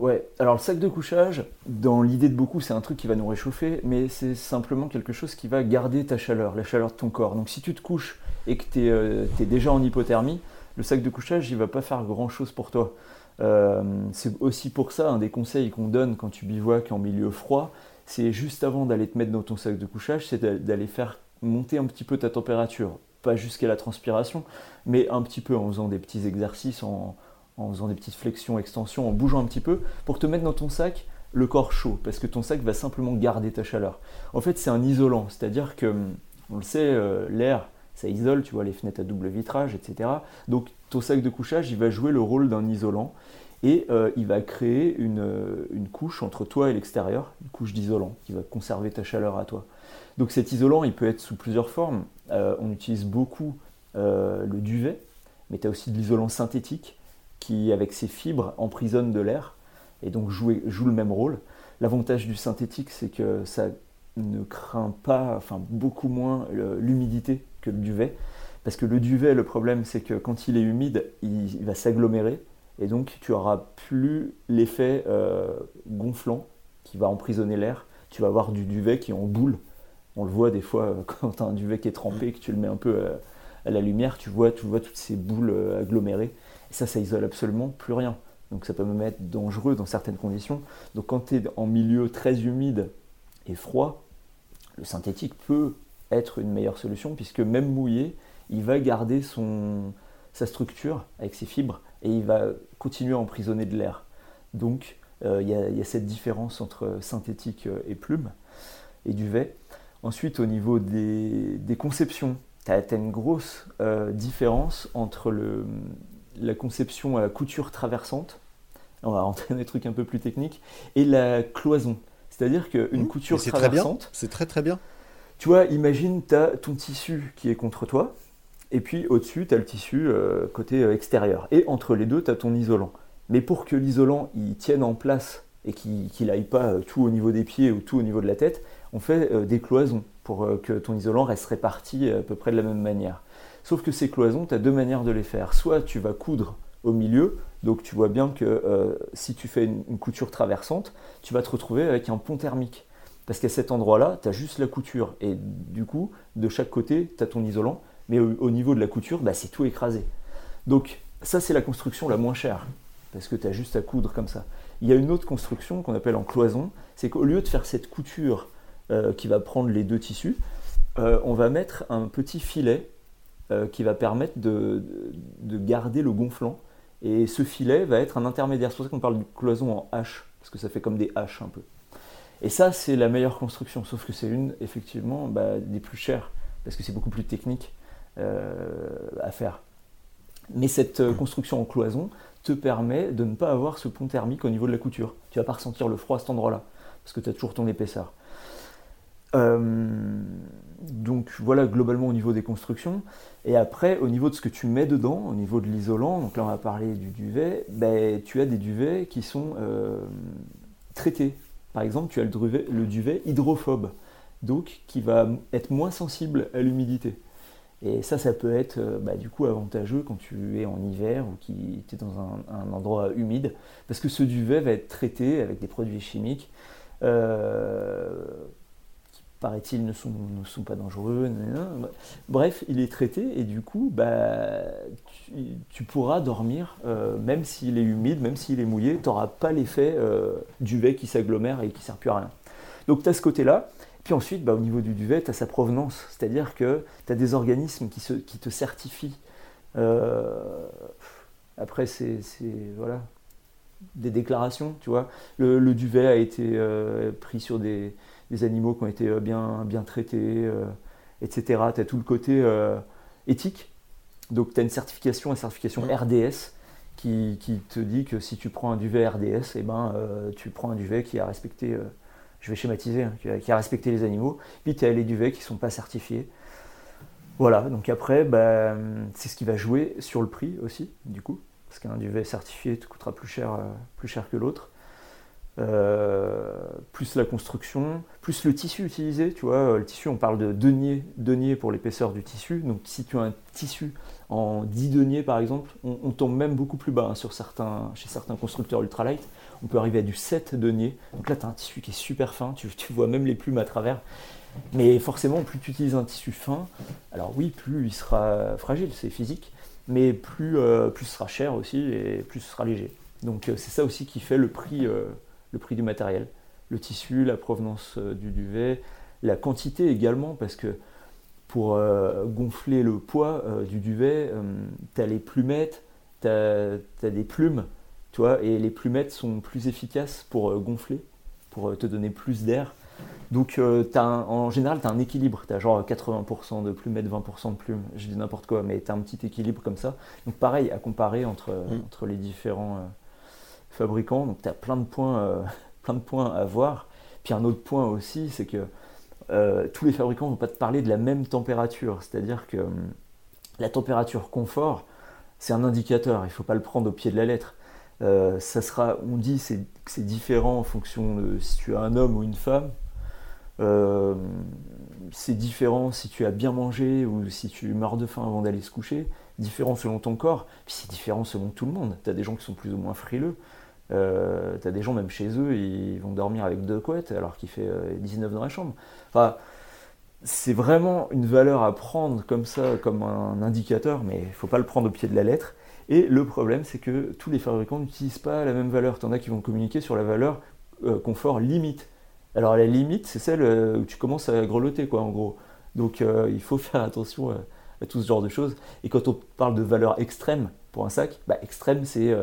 Ouais, alors le sac de couchage, dans l'idée de beaucoup, c'est un truc qui va nous réchauffer, mais c'est simplement quelque chose qui va garder ta chaleur, la chaleur de ton corps. Donc si tu te couches et que tu es, déjà en hypothermie, le sac de couchage, il va pas faire grand-chose pour toi. Euh, c'est aussi pour ça un des conseils qu'on donne quand tu bivouaques en milieu froid, c'est juste avant d'aller te mettre dans ton sac de couchage, c'est d'aller faire monter un petit peu ta température. Pas jusqu'à la transpiration, mais un petit peu en faisant des petits exercices, en, faisant des petites flexions, extensions, en bougeant un petit peu, pour te mettre dans ton sac le corps chaud, parce que ton sac va simplement garder ta chaleur. En fait, c'est un isolant, c'est-à-dire que, on le sait, euh, l'air, ça isole, tu vois, les fenêtres à double vitrage, etc. ton sac de couchage, il va jouer le rôle d'un isolant et euh, il va créer une, une, couche entre toi et l'extérieur, une couche d'isolant qui va conserver ta chaleur à toi. Donc cet isolant, il peut être sous plusieurs formes. Euh, on utilise beaucoup euh, le duvet, mais tu as aussi de l'isolant synthétique qui, avec ses fibres, emprisonne de l'air et donc joue, joue le même rôle. L'avantage du synthétique, c'est que ça ne craint pas, enfin beaucoup moins l'humidité que le duvet. Parce que le duvet, le problème, c'est que quand il est humide, il, va s'agglomérer. Et donc, tu auras plus l'effet euh, gonflant qui va emprisonner l'air. Tu vas avoir du duvet qui est en boule on le voit des fois euh, quand tu as un duvet qui est trempé et que tu le mets un peu euh, à, la lumière, tu vois, tu vois toutes ces boules agglomérées. Et ça, ça isole absolument plus rien. Donc ça peut même être dangereux dans certaines conditions. Donc quand tu es en milieu très humide et froid, le synthétique peut être une meilleure solution puisque même mouillé, il va garder son, sa structure avec ses fibres et il va continuer à emprisonner de l'air. Donc il y, a cette différence entre synthétique et plume et duvet. Ensuite, au niveau des, conceptions, tu as, une grosse euh, différence entre le, la conception à couture traversante, on va rentrer dans des trucs un peu plus techniques, et la cloison. C'est-à-dire qu'une mmh. couture traversante. C'est très très bien. Tu vois, imagine, tu as ton tissu qui est contre toi, et puis au-dessus, tu as le tissu euh, côté euh, extérieur. Et entre les deux, tu as ton isolant. Mais pour que l'isolant il tienne en place et qu'il n'aille pas tout au niveau des pieds ou tout au niveau de la tête, on fait euh, des cloisons pour euh, que ton isolant reste réparti à peu près de la même manière. Sauf que ces cloisons, tu as deux manières de les faire. Soit tu vas coudre au milieu, donc tu vois bien que euh, si tu fais une, couture traversante, tu vas te retrouver avec un pont thermique. Parce qu'à cet endroit-là, tu as juste la couture. Et du coup, de chaque côté, tu as ton isolant. Mais au, niveau de la couture, bah, c'est tout écrasé. Donc ça, c'est la construction la moins chère. Parce que tu as juste à coudre comme ça. Il y a une autre construction qu'on appelle en cloison. C'est qu'au lieu de faire cette couture euh, qui va prendre les deux tissus, euh, on va mettre un petit filet euh, qui va permettre de, garder le gonflant. Et ce filet va être un intermédiaire. C'est pour ça qu'on parle de cloison en H, parce que ça fait comme des H un peu. Et ça, c'est la meilleure construction, sauf que c'est une, effectivement, bah, des plus chères, parce que c'est beaucoup plus technique à faire. Mais cette construction en cloison te permet de ne pas avoir ce pont thermique au niveau de la couture. Tu vas pas ressentir le froid à cet endroit-là, parce que tu as toujours ton épaisseur. Euh, donc voilà globalement au niveau des constructions. Et après, au niveau de ce que tu mets dedans, au niveau de l'isolant, donc là on va parler du duvet, ben, tu as des duvets qui sont euh, traités. Par exemple, tu as le duvet hydrophobe, donc qui va être moins sensible à l'humidité. Et ça, ça peut être euh, bah, du coup avantageux quand tu es en hiver ou qui es dans un, endroit humide, parce que ce duvet va être traité avec des produits chimiques paraît-il, ne sont, ne sont pas dangereux. Bref, il est traité et du coup, bah, tu, pourras dormir, euh, même s'il est humide, même s'il est mouillé, tu n'auras pas l'effet euh, duvet qui s'agglomère et qui ne sert plus à rien. Donc tu as ce côté-là. Puis ensuite, bah, au niveau du duvet, tu as sa provenance, c'est-à-dire que tu as des organismes qui, se, qui te certifient. Euh, après, c'est voilà, des déclarations, tu vois. Le, le duvet a été euh, pris sur des, des animaux qui ont été euh, bien, bien traités, euh, etc. Tu as tout le côté éthique. Donc tu as une certification, une certification RDS qui, qui te dit que si tu prends un duvet RDS, eh ben, tu prends un duvet qui a respecté, je vais schématiser, hein, qui, a, respecté les animaux. Puis tu as les duvets qui ne sont pas certifiés. Voilà, donc après, bah, c'est ce qui va jouer sur le prix aussi, du coup. Parce qu'un duvet certifié te coûtera plus cher, euh, que l'autre. Euh, plus la construction, plus le tissu utilisé, tu vois, le tissu, on parle de denier, denier pour l'épaisseur du tissu, donc si tu as un tissu en 10 deniers par exemple, on, tombe même beaucoup plus bas hein, chez certains constructeurs ultralight, on peut arriver à du 7 deniers, donc là tu as un tissu qui est super fin, tu, vois même les plumes à travers, mais forcément plus tu utilises un tissu fin, alors oui, plus il sera fragile, c'est physique, mais plus, euh, ce sera cher aussi et plus ce sera léger. Donc euh, c'est ça aussi qui fait le prix, euh, le prix du matériel. Le tissu, la provenance du duvet, la quantité également, parce que pour gonfler le poids du duvet, tu as les plumettes, tu as, des plumes, tu vois, et les plumettes sont plus efficaces pour euh, gonfler, pour euh, te donner plus d'air. Donc euh, un- en général, tu as un équilibre, tu as genre 80% de plumettes, 20% de plumes, je dis n'importe quoi, mais tu as un petit équilibre comme ça. Donc pareil, à comparer entre, entre les différents euh, fabricants, donc tu as plein de points, euh, plein de points à voir. Puis un autre point aussi, c'est que tous les fabricants ne vont pas te parler de la même température. C'est-à-dire que hum, la température confort, c'est un indicateur, il ne faut pas le prendre au pied de la lettre. Euh, ça sera, on dit que c'est différent en fonction de si tu es un homme ou une femme. Euh, c'est différent si tu as bien mangé ou si tu meurs de faim avant d'aller se coucher. Différent selon ton corps, puis c'est différent selon tout le monde. Tu as des gens qui sont plus ou moins frileux. Euh, tu as des gens, même chez eux, ils vont dormir avec deux couettes alors qu'il fait euh, 19 dans la chambre. Enfin, c'est vraiment une valeur à prendre comme ça, comme un indicateur, mais il faut pas le prendre au pied de la lettre. Et le problème, c'est que tous les fabricants n'utilisent pas la même valeur. T'en as qui vont communiquer sur la valeur euh, confort limite. Alors la limite, c'est celle euh, où tu commences à grelotter, quoi, en gros. Donc euh, il faut faire attention à, tout ce genre de choses. Et quand on parle de valeur extrême pour un sac, bah, extrême, c'est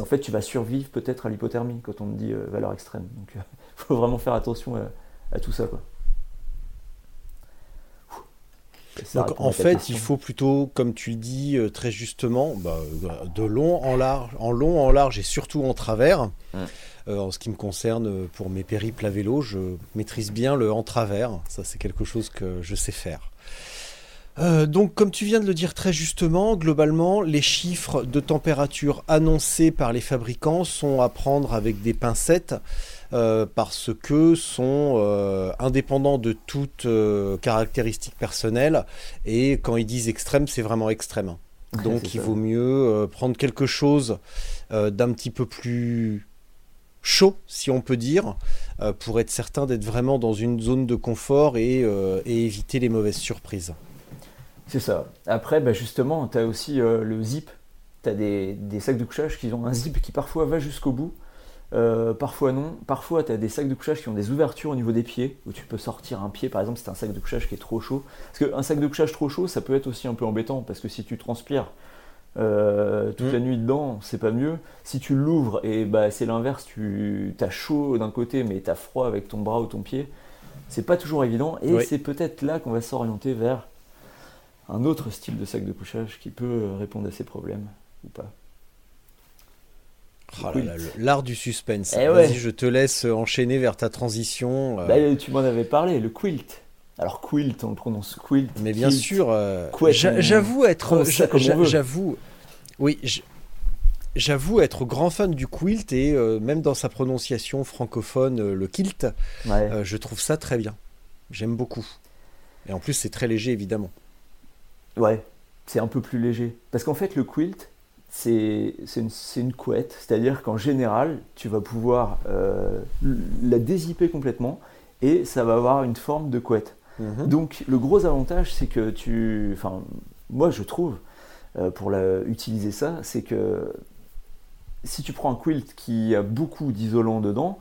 en fait tu vas survivre peut-être à l'hypothermie quand on te dit valeur extrême. Donc il faut vraiment faire attention à, à tout ça, quoi. Ça Donc en fait, il faut plutôt, comme tu le dis euh, très justement, bah, euh, de long en large, en long, en large et surtout en travers. Ouais. Euh, en ce qui me concerne, pour mes périples à vélo, je maîtrise bien le en travers. Ça, c'est quelque chose que je sais faire. Euh, donc, comme tu viens de le dire très justement, globalement, les chiffres de température annoncés par les fabricants sont à prendre avec des pincettes euh, parce que sont euh, indépendants de toute euh, caractéristique personnelle et quand ils disent extrême, c'est vraiment extrême. Donc, il ça. vaut mieux prendre quelque chose d'un petit peu plus chaud, si on peut dire, pour être certain d'être vraiment dans une zone de confort et, et éviter les mauvaises surprises. C'est ça. Après, bah, justement, tu as aussi euh, le zip. Tu as des, des sacs de couchage qui ont un zip qui parfois va jusqu'au bout, euh, parfois non. Parfois, tu as des sacs de couchage qui ont des ouvertures au niveau des pieds, où tu peux sortir un pied, par exemple, si tu un sac de couchage qui est trop chaud. Parce qu'un sac de couchage trop chaud, ça peut être aussi un peu embêtant, parce que si tu transpires euh, toute Mm. la nuit dedans, c'est pas mieux. Si tu l'ouvres et bah, c'est l'inverse, tu as chaud d'un côté, mais tu as froid avec ton bras ou ton pied, c'est pas toujours évident. Et Oui. c'est peut-être là qu'on va s'orienter vers un autre style de sac de couchage qui peut répondre à ces problèmes ou pas. Oh l'art du suspense. Eh Vas-y, ouais. je te laisse enchaîner vers ta transition. euh, Là, tu m'en avais parlé, le quilt. Alors quilt, on le prononce quilt. mais bien sûr, euh, j'avoue être, j'avoue, oui, j'avoue être grand fan du quilt et euh, même dans sa prononciation francophone, euh, le kilt, Ouais. euh, je trouve ça très bien. J'aime beaucoup. Et en plus, c'est très léger, évidemment. Ouais, c'est un peu plus léger. Parce qu'en fait, le quilt, c'est c'est une, c'est une couette. C'est-à-dire qu'en général, tu vas pouvoir euh, la dézipper complètement et ça va avoir une forme de couette. Mhm. Donc, le gros avantage, c'est que tu. Enfin, moi, je trouve, euh, pour la- utiliser ça, c'est que si tu prends un quilt qui a beaucoup d'isolant dedans,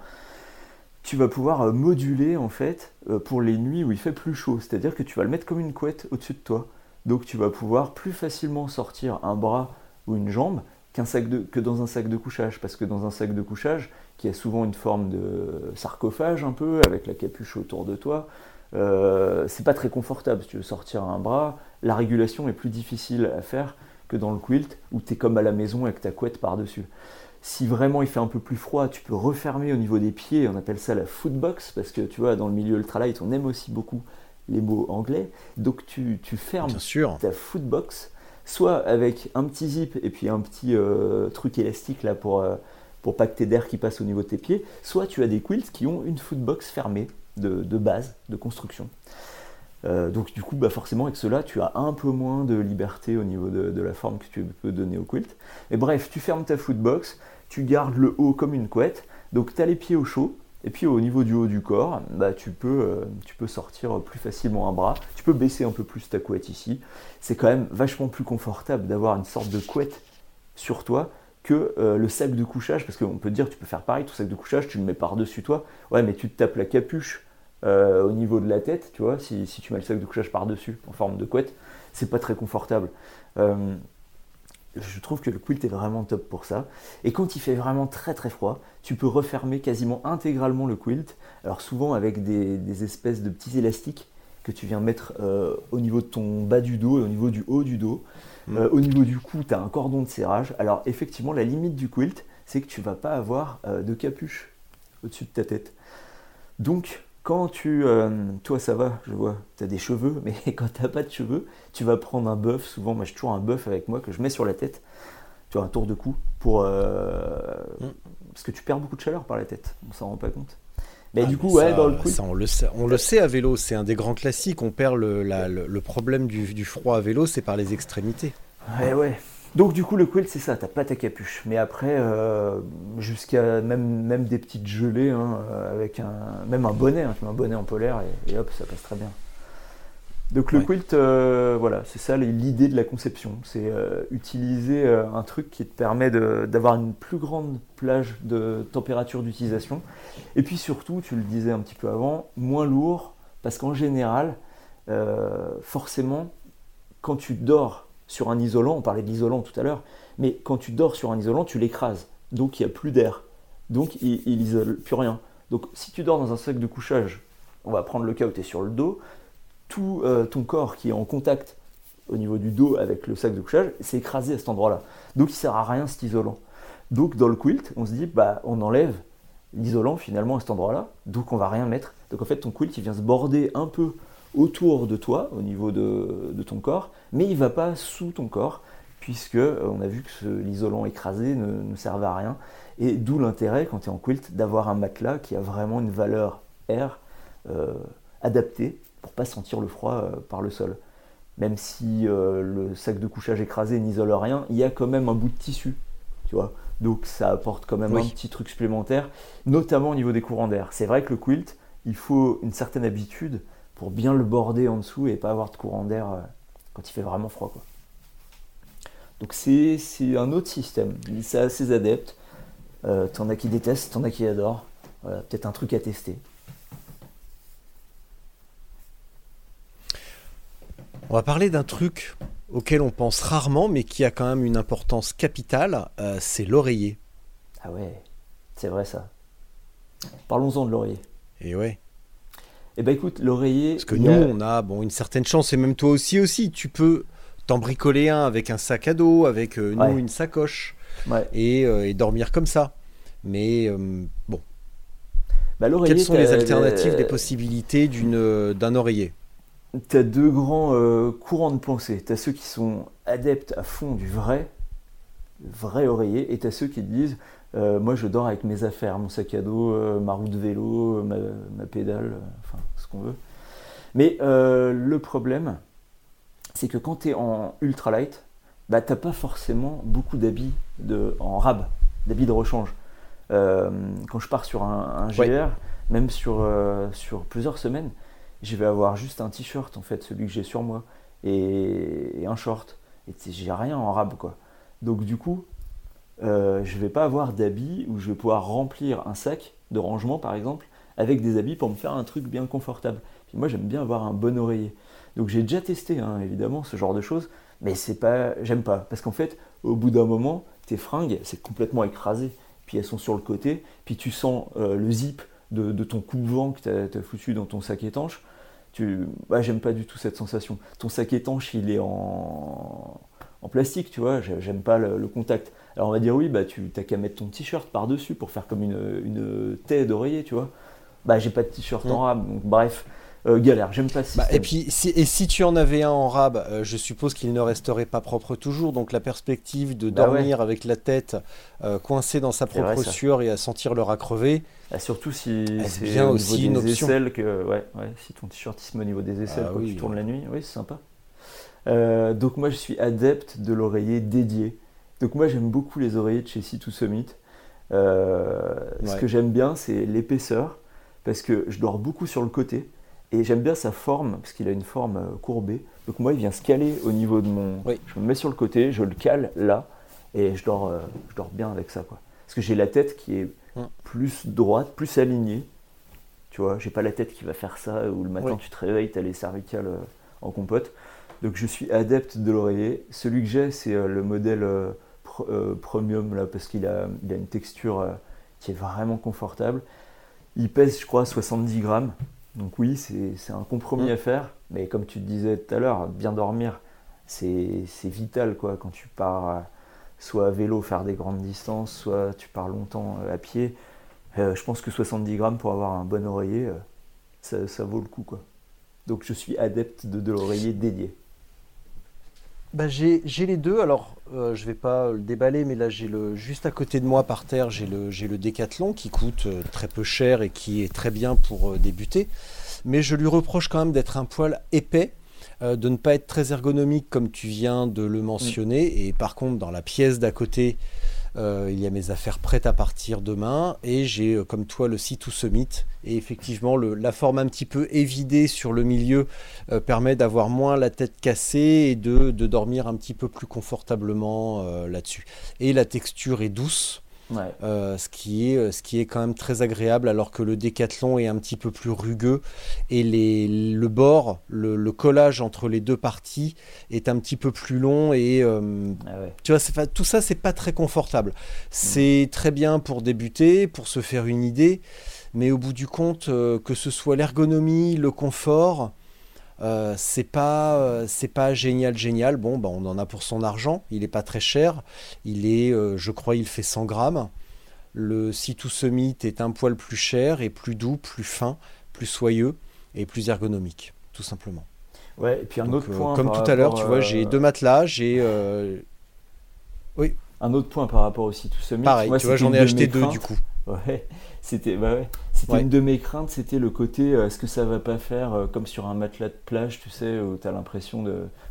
tu vas pouvoir euh, moduler en fait pour les nuits où il fait plus chaud. C'est-à-dire que tu vas le mettre comme une couette au-dessus de toi. Donc tu vas pouvoir plus facilement sortir un bras ou une jambe qu'un sac de, que dans un sac de couchage. Parce que dans un sac de couchage, qui a souvent une forme de sarcophage un peu, avec la capuche autour de toi, euh, c'est pas très confortable. Si tu veux sortir un bras, la régulation est plus difficile à faire que dans le quilt, où tu es comme à la maison avec ta couette par-dessus. Si vraiment il fait un peu plus froid, tu peux refermer au niveau des pieds, on appelle ça la footbox, parce que tu vois, dans le milieu ultralight, on aime aussi beaucoup les mots anglais. Donc tu, tu fermes Bien sûr. ta footbox, soit avec un petit zip et puis un petit euh, truc élastique là pour, euh, pour pas que d'air qui passe au niveau de tes pieds, soit tu as des quilts qui ont une footbox fermée de, base, de construction. Euh, donc du coup, bah forcément, avec cela, tu as un peu moins de liberté au niveau de, la forme que tu peux donner au quilt. Et bref, tu fermes ta footbox, tu gardes le haut comme une couette, donc tu as les pieds au chaud, et puis au niveau du haut du corps, bah, tu, peux, euh, tu peux sortir plus facilement un bras, tu peux baisser un peu plus ta couette ici. C'est quand même vachement plus confortable d'avoir une sorte de couette sur toi que euh, le sac de couchage, parce qu'on peut te dire tu peux faire pareil, ton sac de couchage, tu le mets par-dessus toi, ouais mais tu te tapes la capuche euh, au niveau de la tête, tu vois, si, si tu mets le sac de couchage par-dessus en forme de couette, c'est pas très confortable. Je trouve que le quilt est vraiment top pour ça. Et quand il fait vraiment très très froid, tu peux refermer quasiment intégralement le quilt. Alors souvent avec des, des espèces de petits élastiques que tu viens mettre euh, au niveau de ton bas du dos et au niveau du haut du dos. Euh, au niveau du cou, tu as un cordon de serrage. Alors effectivement, la limite du quilt, c'est que tu vas pas avoir euh, de capuche au-dessus de ta tête. Donc quand tu... euh, toi ça va, je vois, tu as des cheveux, mais quand tu pas de cheveux, tu vas prendre un bœuf. Souvent, moi j'ai toujours un bœuf avec moi que je mets sur la tête. Tu vois, un tour de cou pour... euh, Parce que tu perds beaucoup de chaleur par la tête. On s'en rend pas compte. Mais Ah, du coup, mais ouais, dans le quilt... ça, on le sait, on le sait à vélo, c'est un des grands classiques. On perd le, la- le- le problème du, du froid à vélo, c'est par les extrémités. Ouais, ouais. Donc du coup, le quilt, c'est ça, t'as pas ta capuche. Mais après, euh, jusqu'à même, même des petites gelées, hein, euh, avec un, même un bonnet, hein, tu mets un bonnet en polaire et, et hop, ça passe très bien. Donc le Ouais. quilt, euh, voilà, c'est ça l'idée de la conception. C'est euh, utiliser un truc qui te permet d'avoir une plus grande plage de température d'utilisation. Et puis surtout, tu le disais un petit peu avant, moins lourd, parce qu'en général, forcément, quand tu dors sur un isolant, on parlait de l'isolant tout à l'heure, mais quand tu dors sur un isolant, tu l'écrases. Donc il n'y a plus d'air. Donc il, il isole plus rien. Donc si tu dors dans un sac de couchage, on va prendre le cas où tu es sur le dos, tout euh, ton corps qui est en contact au niveau du dos avec le sac de couchage, c'est écrasé à cet endroit-là. Donc il sert à rien cet isolant. Donc dans le quilt, on se dit, bah on enlève l'isolant finalement à cet endroit-là, donc on va rien mettre. Donc en fait ton quilt il vient se border un peu autour de toi, au niveau de, de ton corps, mais il ne va pas sous ton corps, puisque euh, on a vu que l'isolant écrasé ne, ne servait à rien. Et d'où l'intérêt, quand tu es en quilt, d'avoir un matelas qui a vraiment une valeur air euh, adaptée pour pas sentir le froid euh, par le sol. Même si euh, le sac de couchage écrasé n'isole rien, il y a quand même un bout de tissu, tu vois. Donc ça apporte quand même Oui. un petit truc supplémentaire, notamment au niveau des courants d'air. C'est vrai que le quilt, il faut une certaine habitude pour bien le border en dessous et pas avoir de courant d'air euh, quand il fait vraiment froid. Quoi. Donc c'est c'est un autre système. C'est a ses adeptes. Euh, t'en as qui détestent, t'en as qui adorent. Voilà, peut-être un truc à tester. On va parler d'un truc auquel on pense rarement, mais qui a quand même une importance capitale, euh, c'est l'oreiller. Ah ouais, c'est vrai ça. Parlons-en de l'oreiller. Et ouais. Eh ben écoute, l'oreiller. Parce que nous, a- on a bon, une certaine chance, et même toi aussi, aussi. Tu peux t'en bricoler un avec un sac à dos, avec euh, nous, Ouais. une sacoche, Ouais. et, euh, et dormir comme ça. Mais euh, bon, Bah, quelles sont les alternatives, les possibilités d'une, d'un oreiller? Tu as deux grands courants de pensée. Tu as ceux qui sont adeptes à fond du vrai, vrai oreiller, et tu as ceux qui te disent euh, Moi je dors avec mes affaires, mon sac à dos, euh, ma roue de vélo, euh, ma, ma pédale, enfin ce qu'on veut. Mais le problème, c'est que quand tu es en ultralight, bah, tu pas forcément beaucoup d'habits en rab, d'habits de rechange. Quand je pars sur un, un GR, Ouais. même sur, sur plusieurs semaines, je vais avoir juste un t-shirt en fait, celui que j'ai sur moi, et, et un short. Et tu sais, j'ai rien en rab quoi. Donc du coup, euh, je vais pas avoir d'habits où je vais pouvoir remplir un sac de rangement par exemple avec des habits pour me faire un truc bien confortable. Puis moi j'aime bien avoir un bon oreiller. Donc j'ai déjà testé hein, évidemment ce genre de choses, mais c'est pas, j'aime pas parce qu'en fait au bout d'un moment tes fringues, c'est complètement écrasé. Puis elles sont sur le côté, puis tu sens euh, le zip de, de ton coupe-vent que tu as, foutu dans ton sac étanche. Tu, bah, j'aime pas du tout cette sensation. Ton sac étanche, il est en, en plastique, tu vois, j'ai- j'aime pas le, le contact. Alors on va dire oui, bah tu t'as qu'à mettre ton t-shirt par-dessus pour faire comme une, une taie d'oreiller, tu vois. Bah j'ai pas de t-shirt en rab, donc bref, euh, galère, j'aime pas ce Bah, et puis, si, et si tu en avais un en rab, euh, je suppose qu'il ne resterait pas propre toujours. Donc la perspective de Bah dormir avec la tête euh, coincée dans sa vrai, propre sueur et à sentir le rat crever, Ah, surtout si c'est au aussi une option. aisselles que ouais, ouais, si ton t-shirt se met au niveau des aisselles Ah quand oui, tu tournes la nuit, oui c'est sympa. Euh, donc moi je suis adepte de l'oreiller dédié. Donc moi j'aime beaucoup les oreillers de chez C to Summit. Euh, Ce que j'aime bien c'est l'épaisseur parce que je dors beaucoup sur le côté et j'aime bien sa forme parce qu'il a une forme euh, courbée. Donc moi il vient se caler au niveau de mon. Oui. Je me mets sur le côté, je le cale là et je dors, euh, je dors bien avec ça quoi. Parce que j'ai la tête qui est Hum. plus droite, plus alignée. Tu vois, j'ai pas la tête qui va faire ça où le matin Oui. tu te réveilles, t'as les cervicales en compote. Donc je suis adepte de l'oreiller. Celui que j'ai, c'est euh, le modèle euh, pr- euh, premium là parce qu'il a, il a une texture qui est vraiment confortable. Il pèse, je crois, 70 grammes. Donc oui, c'est un compromis Mm. à faire. Mais comme tu te disais tout à l'heure, bien dormir, c'est vital quoi quand tu pars soit à vélo faire des grandes distances, soit tu pars longtemps à pied. Euh, je pense que 70 grammes pour avoir un bon oreiller, ça, ça vaut le coup quoi. Donc je suis adepte de, de l'oreiller dédié. Bah, j'ai les deux. Alors, euh, je vais pas le déballer, mais là, j'ai le juste à côté de moi par terre, j'ai le j'ai le Décathlon qui coûte euh, très peu cher et qui est très bien pour euh, débuter. Mais je lui reproche quand même d'être un poil épais, de ne pas être très ergonomique comme tu viens de le mentionner. Et par contre, dans la pièce d'à côté, euh, il y a mes affaires prêtes à partir demain et j'ai euh, comme toi le C2 Summit et effectivement la forme un petit peu évidée sur le milieu euh, permet d'avoir moins la tête cassée et de, dormir un petit peu plus confortablement là-dessus. Et la texture est douce, Ouais. euh, ce, qui est, euh, ce qui est quand même très agréable alors que le décathlon est un petit peu plus rugueux et les, le bord, le, le collage entre les deux parties est un petit peu plus long et euh, Ah ouais. tu vois, tout ça, c'est pas très confortable. C'est très bien pour débuter, pour se faire une idée, mais au bout du compte, euh, que ce soit l'ergonomie, le confort, euh, c'est pas, euh, c'est pas génial, génial. Bon, bah, on en a pour son argent. Il est pas très cher. Il est, euh, je crois, il fait 100 grammes. Le C2 Summit est un poil plus cher et plus doux, plus fin, plus soyeux et plus ergonomique, tout simplement. Ouais, et puis un Donc, autre point. comme tout à l'heure, tu vois, j'ai deux matelas, j'ai euh, Un autre point par rapport aussi tout ce pareil, Moi, tu vois, j'en ai acheté deux du coup. Ouais, c'était bah ouais, c'était Ouais. une de mes craintes, c'était le côté euh, est-ce que ça va pas faire euh, comme sur un matelas de plage, tu sais, où tu as l'impression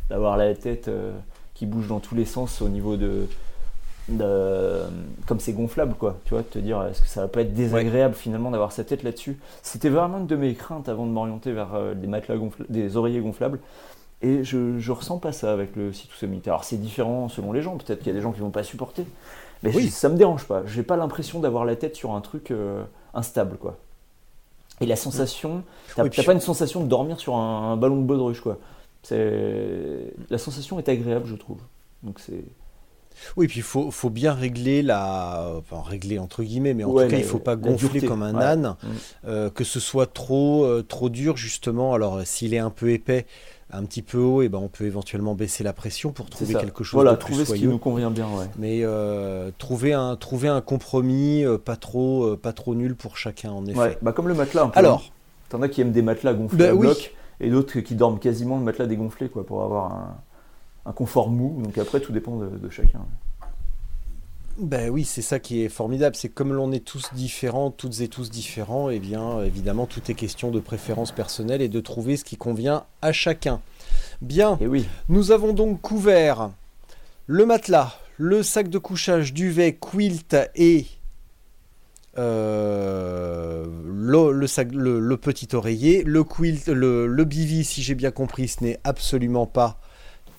d'avoir la tête euh, qui bouge dans tous les sens au niveau de, de- comme c'est gonflable quoi, tu vois, de te dire est-ce que ça va pas être désagréable finalement d'avoir sa tête là-dessus. C'était vraiment une de mes craintes avant de m'orienter vers des matelas gonfla- des oreillers gonflables. Et je, je ressens pas ça avec le C2 Summit. Alors c'est différent selon les gens, peut-être qu'il y a des gens qui vont pas supporter. Mais Oui. ça me dérange pas. J'ai pas l'impression d'avoir la tête sur un truc euh, instable, quoi. Et la sensation, t'as Oui, t'as puis- pas une sensation de dormir sur un, un ballon de baudruche, quoi. C'est la sensation est agréable, je trouve. Donc c'est Oui, puis il faut, faut bien régler la. Enfin, régler entre guillemets, mais en Ouais, tout cas, il faut pas gonfler comme un ouais. âne, Mm. euh, que ce soit trop, euh, trop dur, justement. Alors, s'il est un peu épais, un petit peu haut, et ben, on peut éventuellement baisser la pression pour trouver quelque chose Voilà, de plus trouver ce qui nous convient bien, ouais. Mais euh, trouver, un, trouver un compromis euh, pas, trop, euh, pas trop nul pour chacun, en effet. Ouais, bah comme le matelas. Un peu, Alors, hein. t'en as qui aiment des matelas gonflés Bah à oui. bloc, et d'autres qui dorment quasiment le matelas dégonflé, quoi, pour avoir un, un confort mou. Donc après, tout dépend de, de chacun. Ben oui, c'est ça qui est formidable. C'est comme l'on est tous différents, toutes et tous différents, et bien évidemment, tout est question de préférence personnelle et de trouver ce qui convient à chacun. Bien, Et oui, nous avons donc couvert le matelas, le sac de couchage, duvet, quilt et euh, le, le sac, le, le petit oreiller. Le quilt, le, le bivy, si j'ai bien compris, ce n'est absolument pas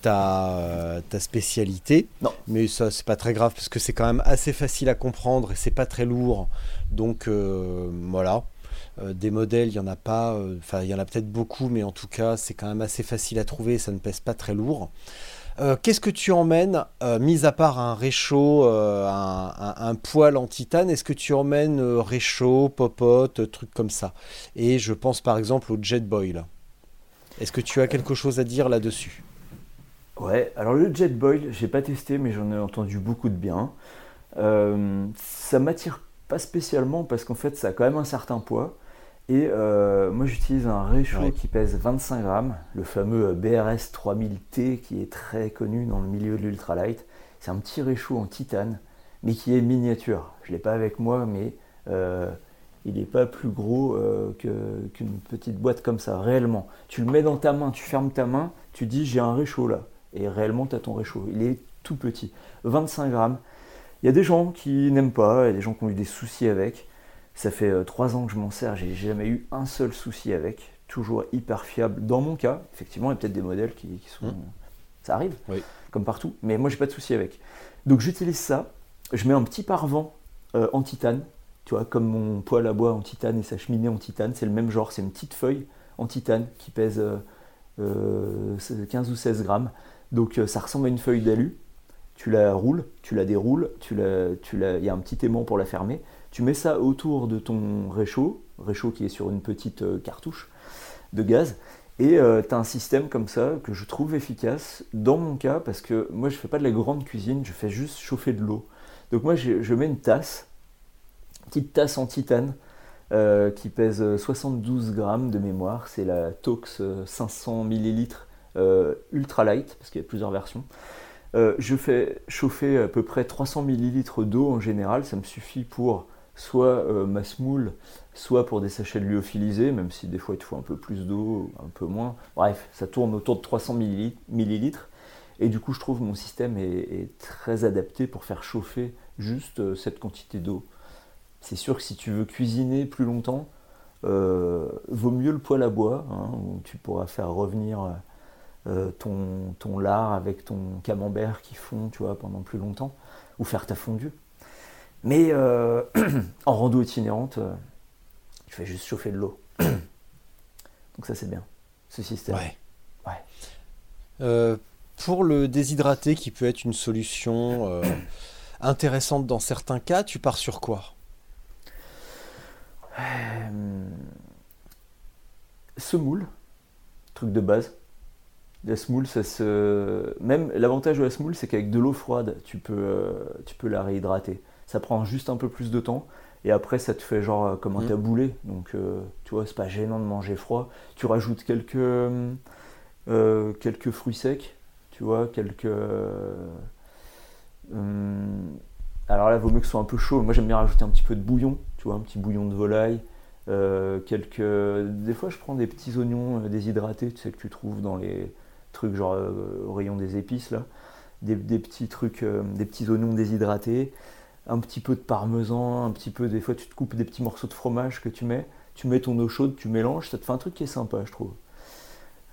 ta, ta spécialité. Non. Mais ça, c'est pas très grave parce que c'est quand même assez facile à comprendre et c'est pas très lourd. Donc euh, voilà. Euh, des modèles, il y en a pas, euh, enfin il y en a peut-être beaucoup, mais en tout cas c'est quand même assez facile à trouver, ça ne pèse pas très lourd. Euh, Qu'est-ce que tu emmènes, euh, mis à part un réchaud, euh, un, un- un poêle en titane, est-ce que tu emmènes euh, réchaud, popote, euh, trucs comme ça? Et je pense par exemple au Jet Boil. Est-ce que tu as quelque chose à dire là-dessus? Ouais, alors le Jet Boil, j'ai pas testé, mais j'en ai entendu beaucoup de bien. Euh, ça m'attire pas spécialement parce qu'en fait, ça a quand même un certain poids. Et euh, moi, j'utilise un réchaud Ouais. qui pèse 25 grammes, le fameux BRS 3000T qui est très connu dans le milieu de l'ultralight. C'est un petit réchaud en titane, mais qui est miniature. Je l'ai pas avec moi, mais euh, il n'est pas plus gros euh, qu'une petite boîte comme ça, réellement. Tu le mets dans ta main, tu fermes ta main, tu dis j'ai un réchaud là. Et réellement, tu as ton réchaud. Il est tout petit. 25 grammes. Il y a des gens qui n'aiment pas, il y a des gens qui ont eu des soucis avec. Ça fait 3 ans que je m'en sers, j'ai jamais eu un seul souci avec. Toujours hyper fiable. Dans mon cas, effectivement, il y a peut-être des modèles qui, qui sont. Mm. Ça arrive, Oui. comme partout. Mais moi, j'ai pas de souci avec. Donc, j'utilise ça. Je mets un petit parvent euh, en titane. Tu vois, comme mon poêle à bois en titane et sa cheminée en titane. C'est le même genre. C'est une petite feuille en titane qui pèse euh, euh, 15 ou 16 grammes. Donc, euh, ça ressemble à une feuille d'alu tu la roules, tu la déroules, il y a un petit aimant pour la fermer. Tu mets ça autour de ton réchaud, réchaud qui est sur une petite euh, cartouche de gaz, et tu as un système comme ça que je trouve efficace dans mon cas parce que moi je fais pas de la grande cuisine, je fais juste chauffer de l'eau. Donc moi je, mets une tasse, petite tasse en titane euh, qui pèse 72 grammes de mémoire, c'est la Tox euh, 500 millilitres euh, ultra light parce qu'il y a plusieurs versions. Euh, je fais chauffer à peu près 300 ml d'eau en général, ça me suffit pour soit euh, ma semoule, soit pour des sachets de lyophilisé, même si des fois il te faut un peu plus d'eau, un peu moins. Bref, ça tourne autour de 300 ml. Et du coup, je trouve mon système est, très adapté pour faire chauffer juste euh, cette quantité d'eau. C'est sûr que si tu veux cuisiner plus longtemps, euh, vaut mieux le poêle à bois, hein, où tu pourras faire revenir euh, ton, ton lard avec ton camembert qui fond, tu vois, pendant plus longtemps, ou faire ta fondue. Mais euh, en rando itinérante, euh, tu fais juste chauffer de l'eau. Donc ça c'est bien, ce système. Ouais. Ouais. Euh, pour le déshydraté, qui peut être une solution euh, intéressante dans certains cas, tu pars sur quoi? Euh, semoule, truc de base. La semoule, ça se. Même l'avantage de la semoule, c'est qu'avec de l'eau froide, tu peux, euh, tu peux la réhydrater. Ça prend juste un peu plus de temps. Et après, ça te fait genre euh, comme un Mhm. taboulé. Donc, euh, tu vois, c'est pas gênant de manger froid. Tu rajoutes quelques, euh, quelques fruits secs. Tu vois, quelques. hum, alors là, vaut mieux que ce soit un peu chaud. Moi, j'aime bien rajouter un petit peu de bouillon. Tu vois, un petit bouillon de volaille. Quelques... Des fois, je prends des petits oignons déshydratés, tu sais, que tu trouves dans les trucs genre euh, au rayon des épices, là. Des, petits trucs, euh, des petits oignons déshydratés. Un petit peu de parmesan, un petit peu, des fois, tu te coupes des petits morceaux de fromage que tu mets. Tu mets ton eau chaude, tu mélanges, ça te fait un truc qui est sympa, je trouve.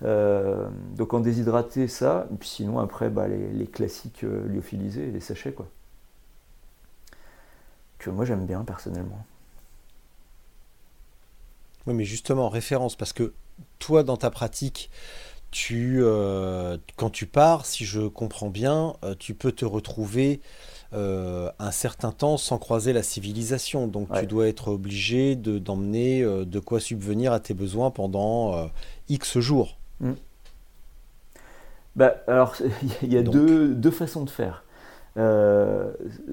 Euh, donc en déshydraté, ça. Puis sinon, après, bah, les, classiques lyophilisés, les sachets, quoi. Que moi, j'aime bien, personnellement. Oui, mais justement, référence, parce que toi, dans ta pratique, tu, euh, quand tu pars, si je comprends bien, euh, tu peux te retrouver euh, un certain temps sans croiser la civilisation. Donc Ouais. tu dois être obligé de, d'emmener de quoi subvenir à tes besoins pendant X jours. Bah, alors, il y a Donc. deux, deux façons de faire.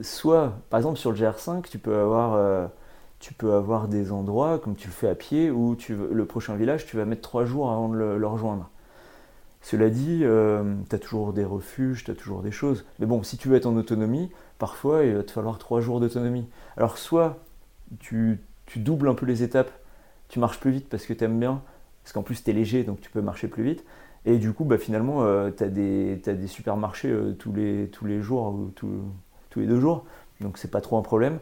Soit, par exemple, sur le GR5, tu peux avoir, tu peux avoir des endroits, comme tu le fais à pied, où tu, le prochain village, tu vas mettre trois jours avant de le, le rejoindre. Cela dit, tu as toujours des refuges, tu as toujours des choses. Mais bon, si tu veux être en autonomie, parfois, il va te falloir trois jours d'autonomie. Alors, soit tu, tu doubles un peu les étapes, tu marches plus vite parce que tu aimes bien, parce qu'en plus, tu es léger, donc tu peux marcher plus vite. Et du coup, bah, finalement, tu as, des t'as des supermarchés euh, tous, les, tous les jours ou tous, tous les deux jours. Donc, c'est pas trop un problème.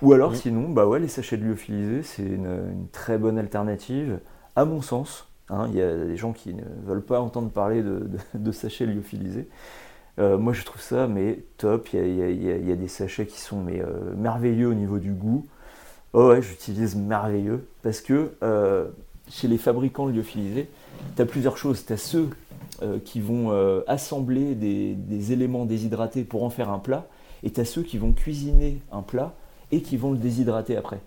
Ou alors, Oui. sinon, bah ouais, les sachets de lyophilisés, c'est une, une très bonne alternative, à mon sens. Hein. Il y a des gens qui ne veulent pas entendre parler de, sachets lyophilisés. Euh, moi, je trouve ça mais top. Il y a, des sachets qui sont mais, euh, merveilleux au niveau du goût. Oh ouais, j'utilise merveilleux parce que euh, chez les fabricants lyophilisés, tu as plusieurs choses. Tu as ceux qui vont assembler des, éléments déshydratés pour en faire un plat, et tu as ceux qui vont cuisiner un plat et qui vont le déshydrater après.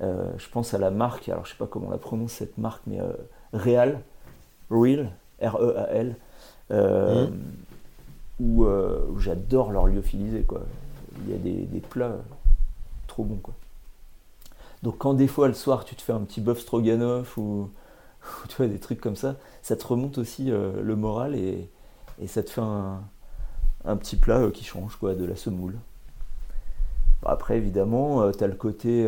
Je pense à la marque, alors je sais pas comment on la prononce cette marque, mais Real, Real, R-E-A-L, euh, où, euh, où j'adore leur lyophilisé. Quoi. Il y a des, des plats trop bons. Quoi. Donc quand des fois le soir tu te fais un petit bœuf stroganoff ou, ou tu vois, des trucs comme ça, ça te remonte aussi euh, le moral et, et ça te fait un, un petit plat qui change, quoi, de la semoule. Après, évidemment, tu as le côté,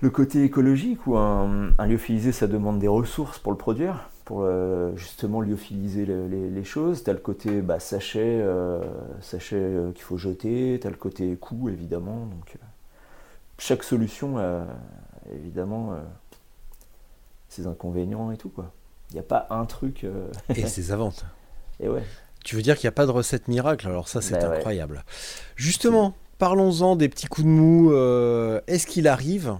le côté écologique où un, un lyophilisé, ça demande des ressources pour le produire, pour euh, justement lyophiliser le- les, les choses. Tu as le côté bah, sachet, euh, sachet euh, qu'il faut jeter, tu as le côté coût, évidemment. Donc, chaque solution a évidemment ses inconvénients et tout. quoi. Il n'y a pas un truc. Et ses avantages. et ouais. Tu veux dire qu'il n'y a pas de recette miracle? Alors ça, c'est Bah ouais. incroyable. Justement, parlons-en des petits coups de mou. Est-ce qu'il arrive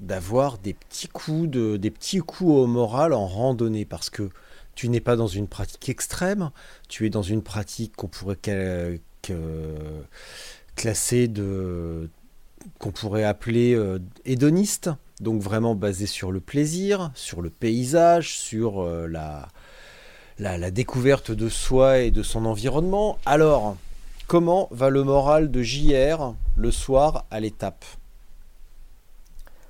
d'avoir des petits coups de, des petits coups au moral en randonnée Parce que tu n'es pas dans une pratique extrême, tu es dans une pratique qu'on pourrait classer de qu'on pourrait appeler euh, hédoniste, donc vraiment basé sur le plaisir, sur le paysage, sur euh, la, la, la découverte de soi et de son environnement. Alors, comment va le moral de JR le soir à l'étape?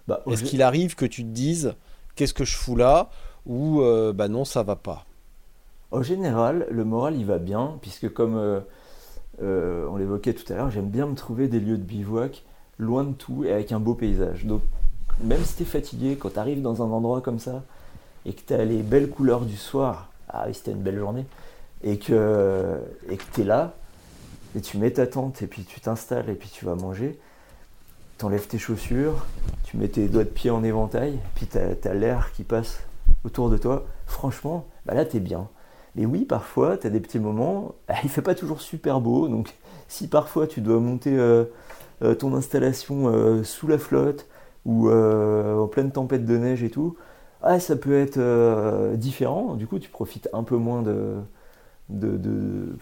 Bah, Est-ce qu'il arrive que tu te dises qu'est-ce que je fous là ou euh, bah non ça va pas? En général, le moral il va bien, puisque comme euh, euh, on l'évoquait tout à l'heure, j'aime bien me trouver des lieux de bivouac loin de tout et avec un beau paysage. Donc, même si tu es fatigué, quand tu arrives dans un endroit comme ça et que tu as les belles couleurs du soir, ah oui, c'était une belle journée, et que et que tu es là, et tu mets ta tente, et puis tu t'installes, et puis tu vas manger, t'enlèves tes chaussures, tu mets tes doigts de pied en éventail, puis tu as, l'air qui passe autour de toi. Franchement, bah là, tu es bien. Mais oui, parfois, tu as des petits moments, il fait pas toujours super beau, donc si parfois tu dois monter euh, euh, ton installation euh, sous la flotte ou en pleine tempête de neige et tout, ah, ça peut être différent. Du coup, tu profites un peu moins de, de,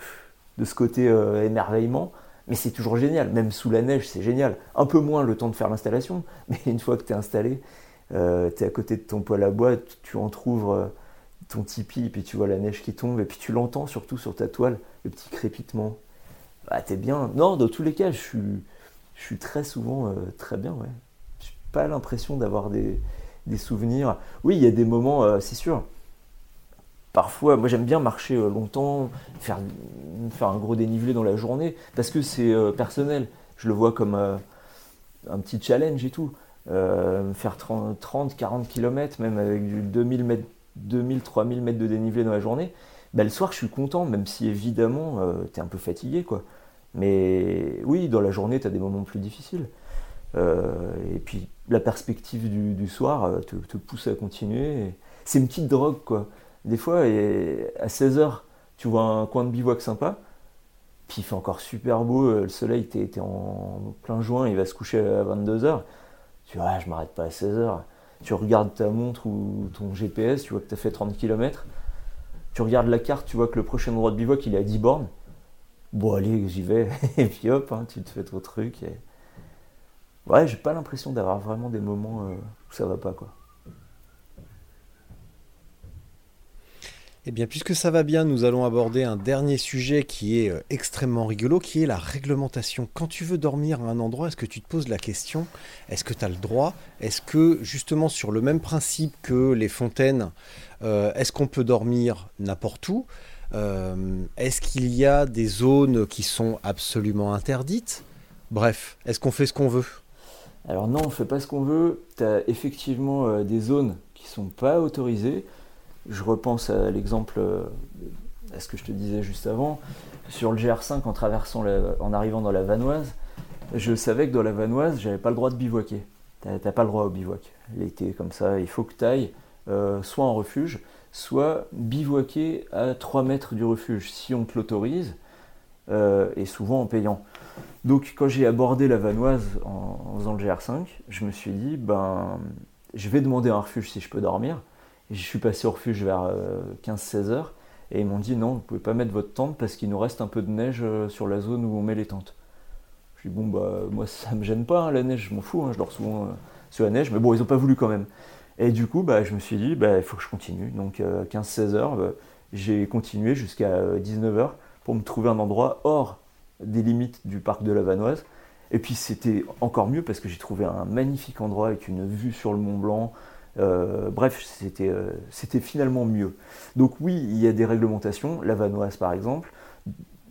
ce côté émerveillement. Mais c'est toujours génial, même sous la neige, c'est génial. Un peu moins le temps de faire l'installation, mais une fois que tu es installé, tu es à côté de ton poêle à bois, tu entrouvres euh, ton tipi, puis tu vois la neige qui tombe, et puis tu l'entends surtout sur ta toile, le petit crépitement. Bah, t'es bien. Non, dans tous les cas, je suis, très souvent euh, très bien, ouais. J'ai pas l'impression d'avoir des, des souvenirs. Oui, il y a des moments, euh, c'est sûr. Parfois, moi j'aime bien marcher euh, longtemps, faire, faire un gros dénivelé dans la journée, parce que c'est euh, personnel. Je le vois comme euh, un petit challenge et tout. Euh, faire 30, 30, 40 km, même avec du 2000 mètres, 2000, 3000 mètres de dénivelé dans la journée, bah, le soir je suis content, même si évidemment tu es un peu fatigué. quoi. Mais oui, dans la journée, tu as des moments plus difficiles. Euh, et puis la perspective du, soir euh, te, te pousse à continuer. C'est une petite drogue, quoi. Des fois, à 16h, tu vois un coin de bivouac sympa, puis il fait encore super beau, euh, le soleil était, en plein juin, il va se coucher à 22h. Tu vois, ah, je m'arrête pas à 16h. Tu regardes ta montre ou ton GPS, tu vois que tu as fait 30 km. Tu regardes la carte, tu vois que le prochain endroit de bivouac, il est à 10 bornes. Bon, allez, j'y vais. Et puis hop, hein, tu te fais ton truc. Ouais, j'ai pas l'impression d'avoir vraiment des moments euh, où ça va pas, quoi. Eh bien, puisque ça va bien, nous allons aborder un dernier sujet qui est euh, extrêmement rigolo, qui est la réglementation. Quand tu veux dormir à un endroit, est-ce que tu te poses la question, est-ce que tu as le droit Est-ce que, justement, sur le même principe que les fontaines, euh, est-ce qu'on peut dormir n'importe où Euh, Est-ce qu'il y a des zones qui sont absolument interdites? Bref, est-ce qu'on fait ce qu'on veut? Alors non, on fait pas ce qu'on veut. Tu as effectivement des zones qui sont pas autorisées. Je repense à l'exemple, euh, à ce que je te disais juste avant. Sur le GR5, en traversant, la- en arrivant dans la Vanoise, je savais que dans la Vanoise, j'avais pas le droit de bivouaquer. T'as pas le droit au bivouac. L'été, comme ça, il faut que tu ailles soit en refuge, soit bivouaquer à 3 mètres du refuge, si on te l'autorise, euh, et souvent en payant. Donc quand j'ai abordé la Vanoise en, en faisant le GR5, je me suis dit, ben, je vais demander un refuge si je peux dormir. Je suis passé au refuge vers 15-16 heures. Et ils m'ont dit non, vous pouvez pas mettre votre tente parce qu'il nous reste un peu de neige euh, sur la zone où on met les tentes. Je dis bon bah moi ça me gêne pas, hein, la neige je m'en fous, hein, je dors souvent euh, sur la neige, mais bon ils ont pas voulu quand même. Et du coup bah, je me suis dit bah il faut que je continue. Donc 15-16 euh, heures, bah, j'ai continué jusqu'à 19 heures pour me trouver un endroit hors des limites du parc de la Vanoise. Et puis c'était encore mieux parce que j'ai trouvé un magnifique endroit avec une vue sur le Mont Blanc, euh, bref, euh, c'était finalement mieux. Donc oui, il y a des réglementations, la Vanoise par exemple,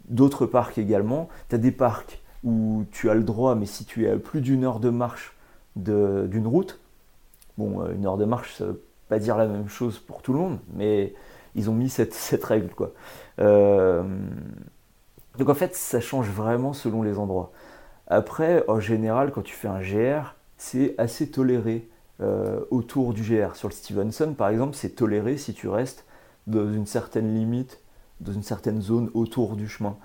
d'autres parcs également. Tu as des parcs où tu as le droit, mais si tu es à plus d'une heure de marche d'une route, bon, euh, une heure de marche, ça veut pas dire la même chose pour tout le monde, mais ils ont mis cette, règle. Quoi. donc en fait, ça change vraiment selon les endroits. Après, en général, quand tu fais un GR, c'est assez toléré autour du GR. Sur le Stevenson, par exemple, c'est toléré si tu restes dans une certaine limite, dans une certaine zone autour du chemin.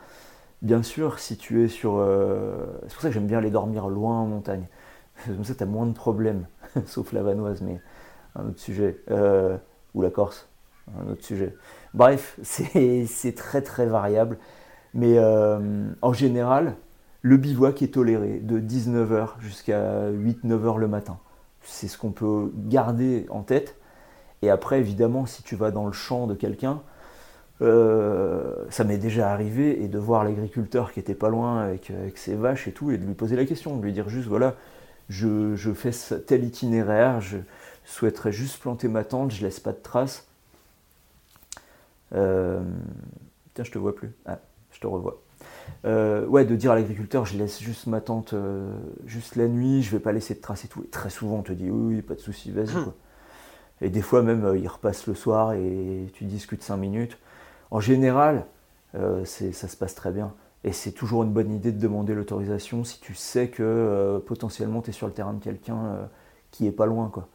Bien sûr, si tu es sur... Euh, c'est pour ça que j'aime bien aller dormir loin en montagne. Comme ça, tu as moins de problèmes, sauf la vanoise, mais un autre sujet. Euh, ou la Corse, un autre sujet. Bref, c'est très très variable. Mais en général, le bivouac est toléré de 19h jusqu'à 8-9h le matin c'est ce qu'on peut garder en tête. Et après, évidemment, si tu vas dans le champ de quelqu'un, euh, ça m'est déjà arrivé, et de voir l'agriculteur qui était pas loin avec, ses vaches et tout, et de lui poser la question, de lui dire juste voilà, je, fais tel itinéraire, je souhaiterais juste planter ma tente, je laisse pas de traces. Euh, tiens, je te vois plus. Ah, je te revois. Euh, ouais, de dire à l'agriculteur, je laisse juste ma tente euh, juste la nuit, je vais pas laisser de traces et tout. Et très souvent, on te dit, oui, oui pas de souci, vas-y. Hum. Et des fois, même, euh, il repasse le soir et tu discutes 5 minutes. En général, ça se passe très bien. Et c'est toujours une bonne idée de demander l'autorisation si tu sais que potentiellement tu es sur le terrain de quelqu'un qui est pas loin. Quoi.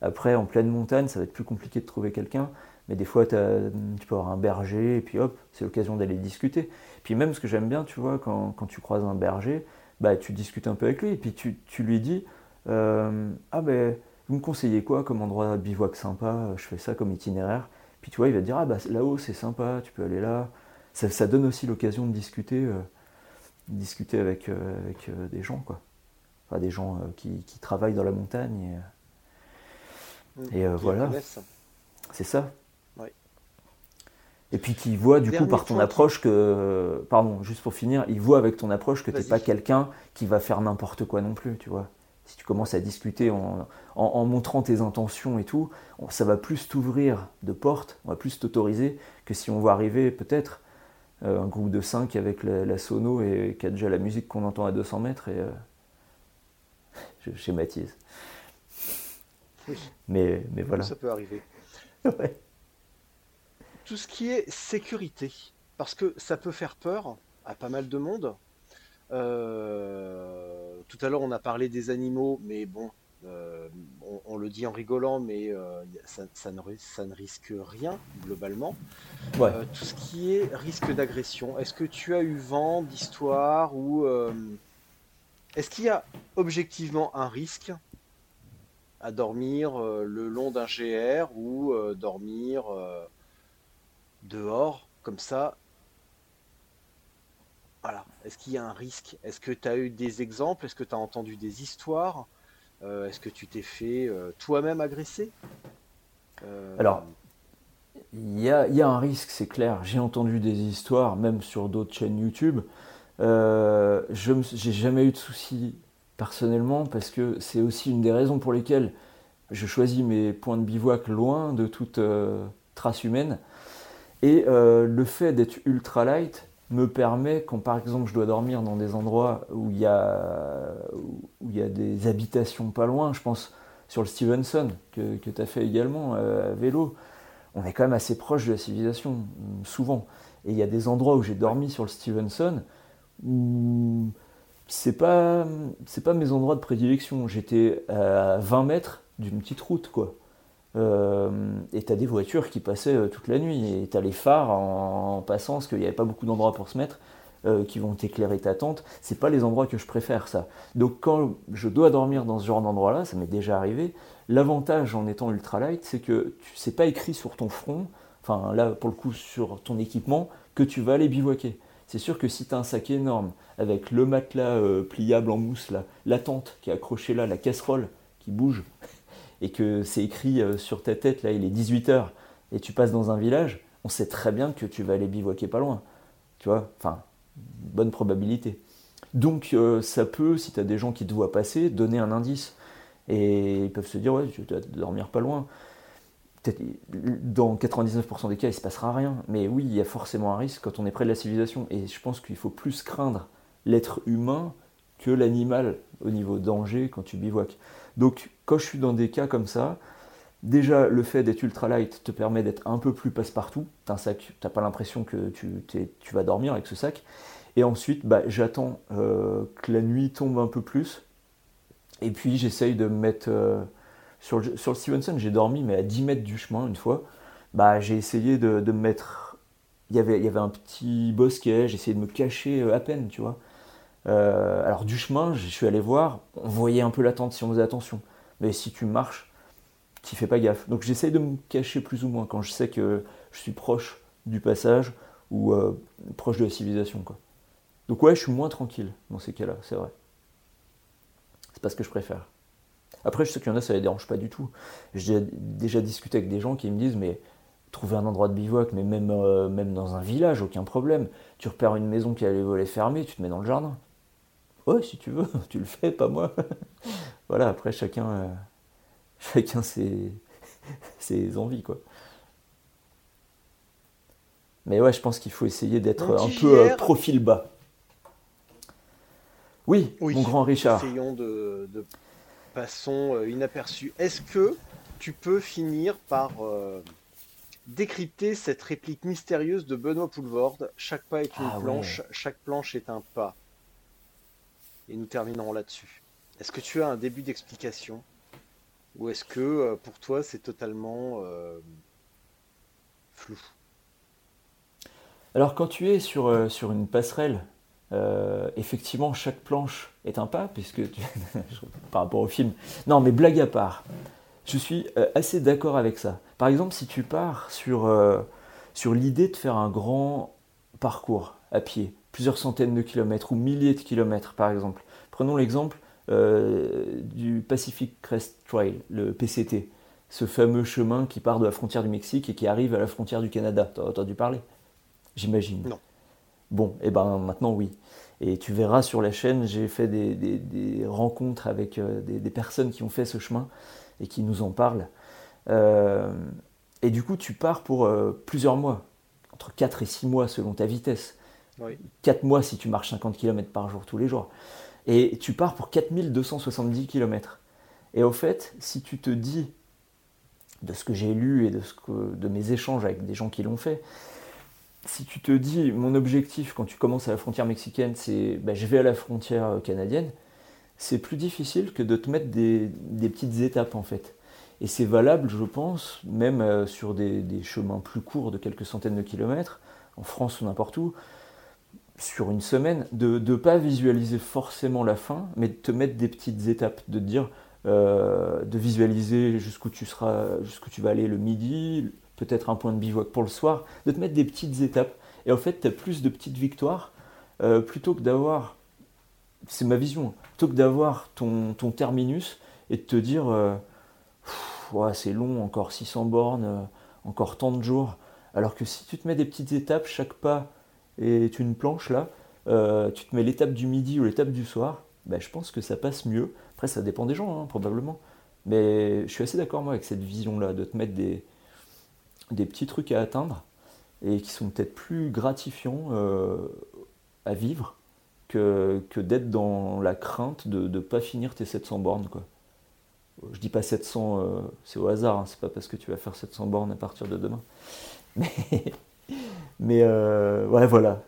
Après, en pleine montagne, ça va être plus compliqué de trouver quelqu'un. Mais des fois, tu peux avoir un berger, et puis hop, c'est l'occasion d'aller discuter. Puis même ce que j'aime bien, tu vois, quand, tu croises un berger, bah, tu discutes un peu avec lui, et puis tu, lui dis euh, Ah ben, vous me conseillez quoi comme endroit de bivouac sympa? Je fais ça comme itinéraire. Puis tu vois, il va te dire Ah bah là-haut c'est sympa, tu peux aller là. Ça, donne aussi l'occasion de discuter, euh, discuter avec, euh, avec des gens, quoi. Enfin, des gens qui, travaillent dans la montagne. Et, et voilà. C'est ça. Et puis qui voit du coup par ton approche que, pardon, juste pour finir, il voit avec ton approche que tu n'es pas quelqu'un qui va faire n'importe quoi non plus, tu vois. Si tu commences à discuter en, en, montrant tes intentions et tout, ça va plus t'ouvrir de portes, on va plus t'autoriser que si on voit arriver peut-être euh, un groupe de 5 avec la, sono et qui a déjà la musique qu'on entend à 200 mètres et euh, je schématise. Oui. Mais, mais voilà. Ça peut arriver. ouais tout ce qui est sécurité, parce que ça peut faire peur à pas mal de monde. Euh, tout à l'heure, on a parlé des animaux, mais bon, euh, on, le dit en rigolant, mais euh, ça, ne, risque rien globalement. tout ce qui est risque d'agression, est-ce que tu as eu vent d'histoire ou est-ce qu'il y a objectivement un risque à dormir le long d'un GR ou dormir dehors, comme ça. Voilà. Est-ce qu'il y a un risque? Est-ce que tu as eu des exemples? Est-ce que tu as entendu des histoires? Euh, Est-ce que tu t'es fait euh, toi-même agresser? Euh, Alors, il y a, un risque, c'est clair. J'ai entendu des histoires, même sur d'autres chaînes YouTube. je n'ai jamais eu de soucis personnellement parce que c'est aussi une des raisons pour lesquelles je choisis mes points de bivouac loin de toute trace humaine. Et euh, le fait d'être ultra light me permet, quand par exemple je dois dormir dans des endroits où il y a, des habitations pas loin, je pense sur le Stevenson que, que tu as fait également euh, vélo, on est quand même assez proche de la civilisation, souvent. Et il y a des endroits où j'ai dormi sur le Stevenson où c'est pas, pas mes endroits de prédilection. J'étais à 20 mètres d'une petite route, quoi. Euh, et tu as des voitures qui passaient euh, toute la nuit. Et tu as les phares en, passant, parce qu'il n'y avait pas beaucoup d'endroits pour se mettre, euh, qui vont t'éclairer ta tente. C'est pas les endroits que je préfère, ça. Donc quand je dois dormir dans ce genre d'endroit-là, ça m'est déjà arrivé, L'avantage en étant ultralight, c'est que tu sais pas écrit sur ton front, enfin là pour le coup sur ton équipement, que tu vas aller bivouaquer. C'est sûr que si tu as un sac énorme, avec le matelas pliable en mousse, là, la tente qui est accrochée là, la casserole qui bouge, et que c'est écrit euh, sur ta tête, là il est 18h, et tu passes dans un village, on sait très bien que tu vas aller bivouaquer pas loin. Tu vois Enfin, bonne probabilité. Donc euh, ça peut, si tu as des gens qui te voient passer, donner un indice. Et ils peuvent se dire, ouais, tu vas dormir pas loin dans 99% des cas, il se passera rien. Mais oui, il y a forcément un risque quand on est près de la civilisation. Et je pense qu'il faut plus craindre l'être humain que l'animal au niveau danger quand tu bivouaques. Donc, quand je suis dans des cas comme ça, déjà, le fait d'être ultra light te permet d'être un peu plus passe-partout. T'as un sac, t'as pas l'impression que tu, vas dormir avec ce sac. Et ensuite, bah, j'attends euh, que la nuit tombe un peu plus. Et puis, j'essaye de me mettre... Euh, sur le, Stevenson, j'ai dormi, mais à 10 mètres du chemin une fois. Bah, j'ai essayé de, me mettre. Il y, avait, il y avait un petit bosquet, j'ai essayé de me cacher euh, à peine, tu vois. Euh, alors, du chemin, je suis allé voir, on voyait un peu la tente si on faisait attention. Mais si tu marches, tu fais pas gaffe. Donc, j'essaye de me cacher plus ou moins quand je sais que je suis proche du passage ou euh, proche de la civilisation, quoi. Donc, ouais, je suis moins tranquille dans ces cas-là, c'est vrai. C'est pas ce que je préfère. Après, je sais qu'il y en a, ça les dérange pas du tout. J'ai déjà discuté avec des gens qui me disent, mais trouver un endroit de bivouac, mais même, euh, même dans un village, aucun problème. Tu repères une maison qui a les volets fermés, tu te mets dans le jardin. Ouais, si tu veux, tu le fais, pas moi. voilà, après, chacun, euh, chacun ses, ses envies, quoi. Mais ouais, je pense qu'il faut essayer d'être un peu euh, profil bas. Oui, mon grand Richard. Essayons de passons euh, inaperçu. Est-ce que tu peux finir par euh, décrypter cette réplique mystérieuse de Benoît Poulvorde? Chaque pas est une ah planche, chaque planche est un pas. Et nous terminerons là-dessus. Est-ce que tu as un début d'explication? Ou est-ce que euh, pour toi c'est totalement flou? Alors quand tu es sur, sur une passerelle euh, effectivement, chaque planche est un pas, puisque par rapport au film. Non, mais blague à part, je suis euh, assez d'accord avec ça. Par exemple, si tu pars sur, euh, sur l'idée de faire un grand parcours à pied, plusieurs centaines de kilomètres ou milliers de kilomètres, par exemple. Prenons l'exemple du Pacific Crest Trail, le PCT, ce fameux chemin qui part de la frontière du Mexique et qui arrive à la frontière du Canada. T'as entendu parler? J'imagine. Non. Bon, et eh ben maintenant oui. Et tu verras sur la chaîne, j'ai fait des, rencontres avec euh, des, personnes qui ont fait ce chemin et qui nous en parlent. Euh, et du coup, tu pars pour euh, plusieurs mois, entre 4 et 6 mois selon ta vitesse. 4 mois si tu marches 50 km par jour tous les jours. Et tu pars pour 4270 km. Et au fait, si tu te dis, de ce que j'ai lu et de, mes échanges avec des gens qui l'ont fait, si tu te dis, mon objectif quand tu commences à la frontière mexicaine, c'est bah, je vais à la frontière euh, canadienne, c'est plus difficile que de te mettre des, petites étapes en fait. Et c'est valable, je pense, même euh, sur des, chemins plus courts de quelques centaines de kilomètres, en France ou n'importe où, sur une semaine, de ne pas visualiser forcément la fin, mais de te mettre des petites étapes, de te dire, euh, de visualiser jusqu'où tu seras, jusqu'où tu vas aller le midi, peut-être un point de bivouac pour le soir, de te mettre des petites étapes. Et en fait, tu as plus de petites victoires euh, plutôt que d'avoir, c'est ma vision, plutôt que d'avoir ton, terminus et de te dire, euh, c'est long, encore 600 bornes, encore tant de jours. Alors que si tu te mets des petites étapes, chaque pas est une planche là, tu te mets l'étape du midi ou l'étape du soir, ben, je pense que ça passe mieux. Après, ça dépend des gens, hein, probablement. Mais je suis assez d'accord moi avec cette vision-là, de te mettre des, des petits trucs à atteindre et qui sont peut-être plus gratifiants euh, à vivre que, que d'être dans la crainte de ne pas finir tes 700 bornes. Quoi. Je dis pas 700, euh, c'est au hasard, hein, c'est pas parce que tu vas faire 700 bornes à partir de demain. Mais, mais euh, ouais, voilà.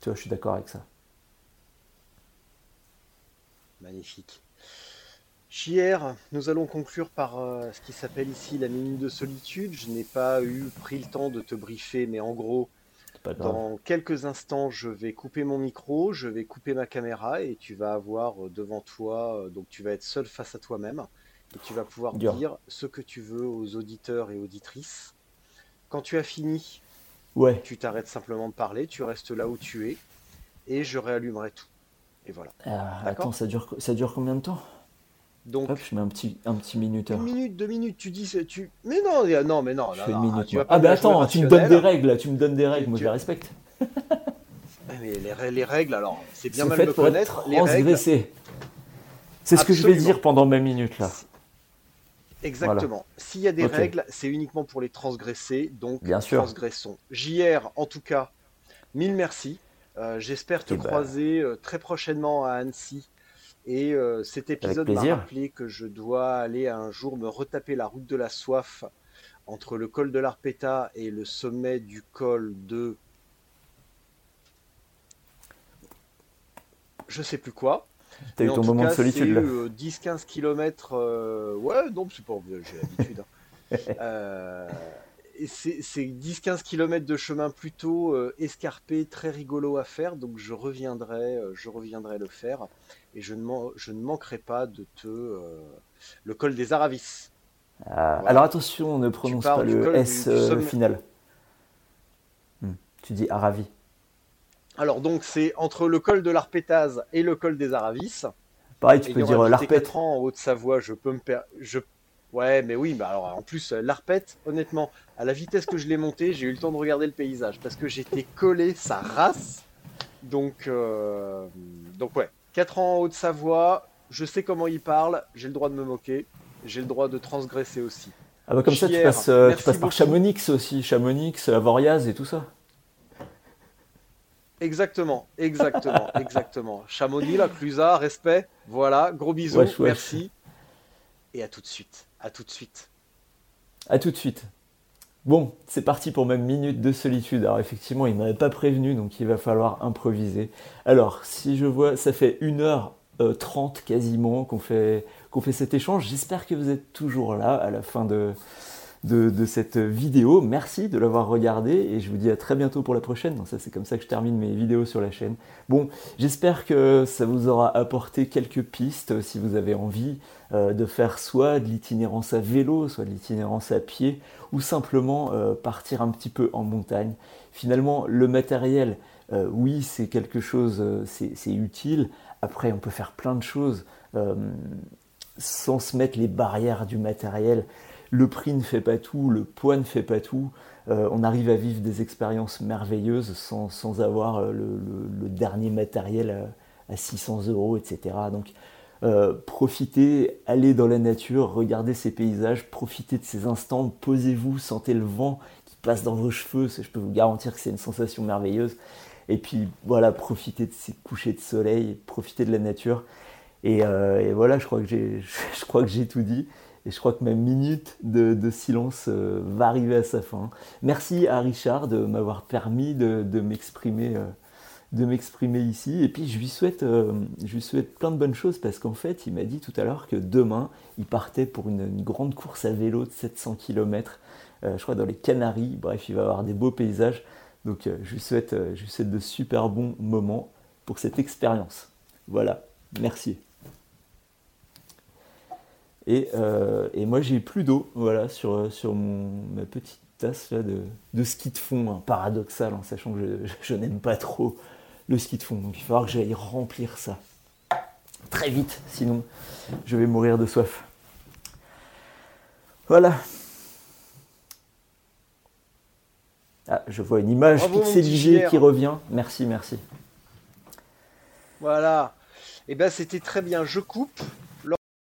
Tu vois, je suis d'accord avec ça. Magnifique. JR, nous allons conclure par euh, ce qui s'appelle ici la minute de solitude. Je n'ai pas eu pris le temps de te briefer, mais en gros, dans quelques instants, je vais couper mon micro, je vais couper ma caméra et tu vas avoir euh, devant toi, donc tu vas être seul face à toi-même et tu vas pouvoir dire ce que tu veux aux auditeurs et auditrices. Quand tu as fini, ouais. tu t'arrêtes simplement de parler, tu restes là où tu es et je réallumerai tout. Et voilà. Euh, attends, ça dure, ça dure combien de temps? Donc, Hop, je mets un petit, un petit minuteur. Une minute, deux minutes, tu dis, tu. Mais non, non, mais non. Je fais une minute. Tu ah, bah attends, tu me donnes des règles, tu me donnes des règles, moi je les respecte. mais les, les, règles, alors, c'est bien mal de connaître. Les règles. C'est ce que je vais dire pendant ma minute là. Exactement. S'il y a des règles, c'est uniquement pour les transgresser, donc bien sûr. transgressons. JR, en tout cas, mille merci. Euh, j'espère te eh ben. croiser euh, très prochainement à Annecy et euh, cet épisode m'a rappelé que je dois aller un jour me retaper la route de la soif entre le col de l'Arpeta et le sommet du col de. Je sais plus quoi. T'as eu ton moment de solitude là. 10-15 km. Ouais, non, c'est pas. J'ai l'habitude. Hein. euh c'est 10-15 km de chemin plutôt euh, escarpé, très rigolo à faire, donc je reviendrai, euh, je reviendrai le faire, et je ne, je ne manquerai pas de te... Euh, le col des Aravis. Ah, alors attention, ne prononce pas le S final. Hmm, tu dis Aravi. Alors donc c'est entre le col de l'Arpétaz et le col des Aravis. Pareil, tu peux dire l'Arpète. en Haute-Savoie, je peux me je Ouais, mais oui, bah alors en plus, l'arpète, honnêtement, à la vitesse que je l'ai monté, j'ai eu le temps de regarder le paysage parce que j'étais collé sa race. Donc, euh, donc ouais, 4 ans en Haute-Savoie, je sais comment il parle, j'ai le droit de me moquer, j'ai le droit de transgresser aussi. Ah bah comme ça, tu passes, euh, tu passes par Chamonix aussi, Chamonix, Avoriaz et tout ça. Exactement, exactement, exactement. Chamonix, la Clusa, respect, voilà, gros bisous, merci. Et à tout de suite. À tout de suite. À tout de suite. Bon, c'est parti pour ma minute de solitude. Alors effectivement, il ne m'avait pas prévenu, donc il va falloir improviser. Alors, si je vois, ça fait 1h30 euh, quasiment qu'on fait, qu'on fait cet échange. J'espère que vous êtes toujours là à la fin de, de, cette vidéo. Merci de l'avoir regardé et je vous dis à très bientôt pour la prochaine. Ça c'est comme ça que je termine mes vidéos sur la chaîne. Bon, j'espère que ça vous aura apporté quelques pistes si vous avez envie euh, de faire soit de l'itinérance à vélo, soit de l'itinérance à pied ou simplement euh, partir un petit peu en montagne. Finalement, le matériel, euh, oui, c'est quelque chose, c'est utile. Après, on peut faire plein de choses sans se mettre les barrières du matériel le prix ne fait pas tout, le poids ne fait pas tout. Euh, on arrive à vivre des expériences merveilleuses sans, avoir euh, le, dernier matériel à, 600 euros, etc. Donc euh, profitez, allez dans la nature, regardez ces paysages, profitez de ces instants, posez-vous, sentez le vent qui passe dans vos cheveux, je peux vous garantir que c'est une sensation merveilleuse. Et puis voilà, profitez de ces couchers de soleil, profitez de la nature. Et voilà, je crois que j'ai tout dit. Et je crois que ma minute de, silence euh, va arriver à sa fin. Merci à Richard de m'avoir permis de, m'exprimer euh, m'exprimer ici. Et puis je lui souhaite, euh, je souhaite plein de bonnes choses parce qu'en fait, il m'a dit tout à l'heure que demain, il partait pour une, grande course à vélo de 700 km, je crois dans les Canaries. Bref, il va avoir des beaux paysages. Donc je, je lui souhaite de super bons moments pour cette expérience. Voilà, merci. Euh, et, moi, j'ai plus d'eau, voilà, sur, sur ma petite tasse là, de, ski de fond, hein, paradoxal, en sachant que je, n'aime pas trop le ski de fond. Donc il va falloir que j'aille remplir ça très vite, sinon je vais mourir de soif. Voilà. Ah, je vois une image pixelisée qui revient. Merci, merci. Voilà. Et eh ben c'était très bien. Je coupe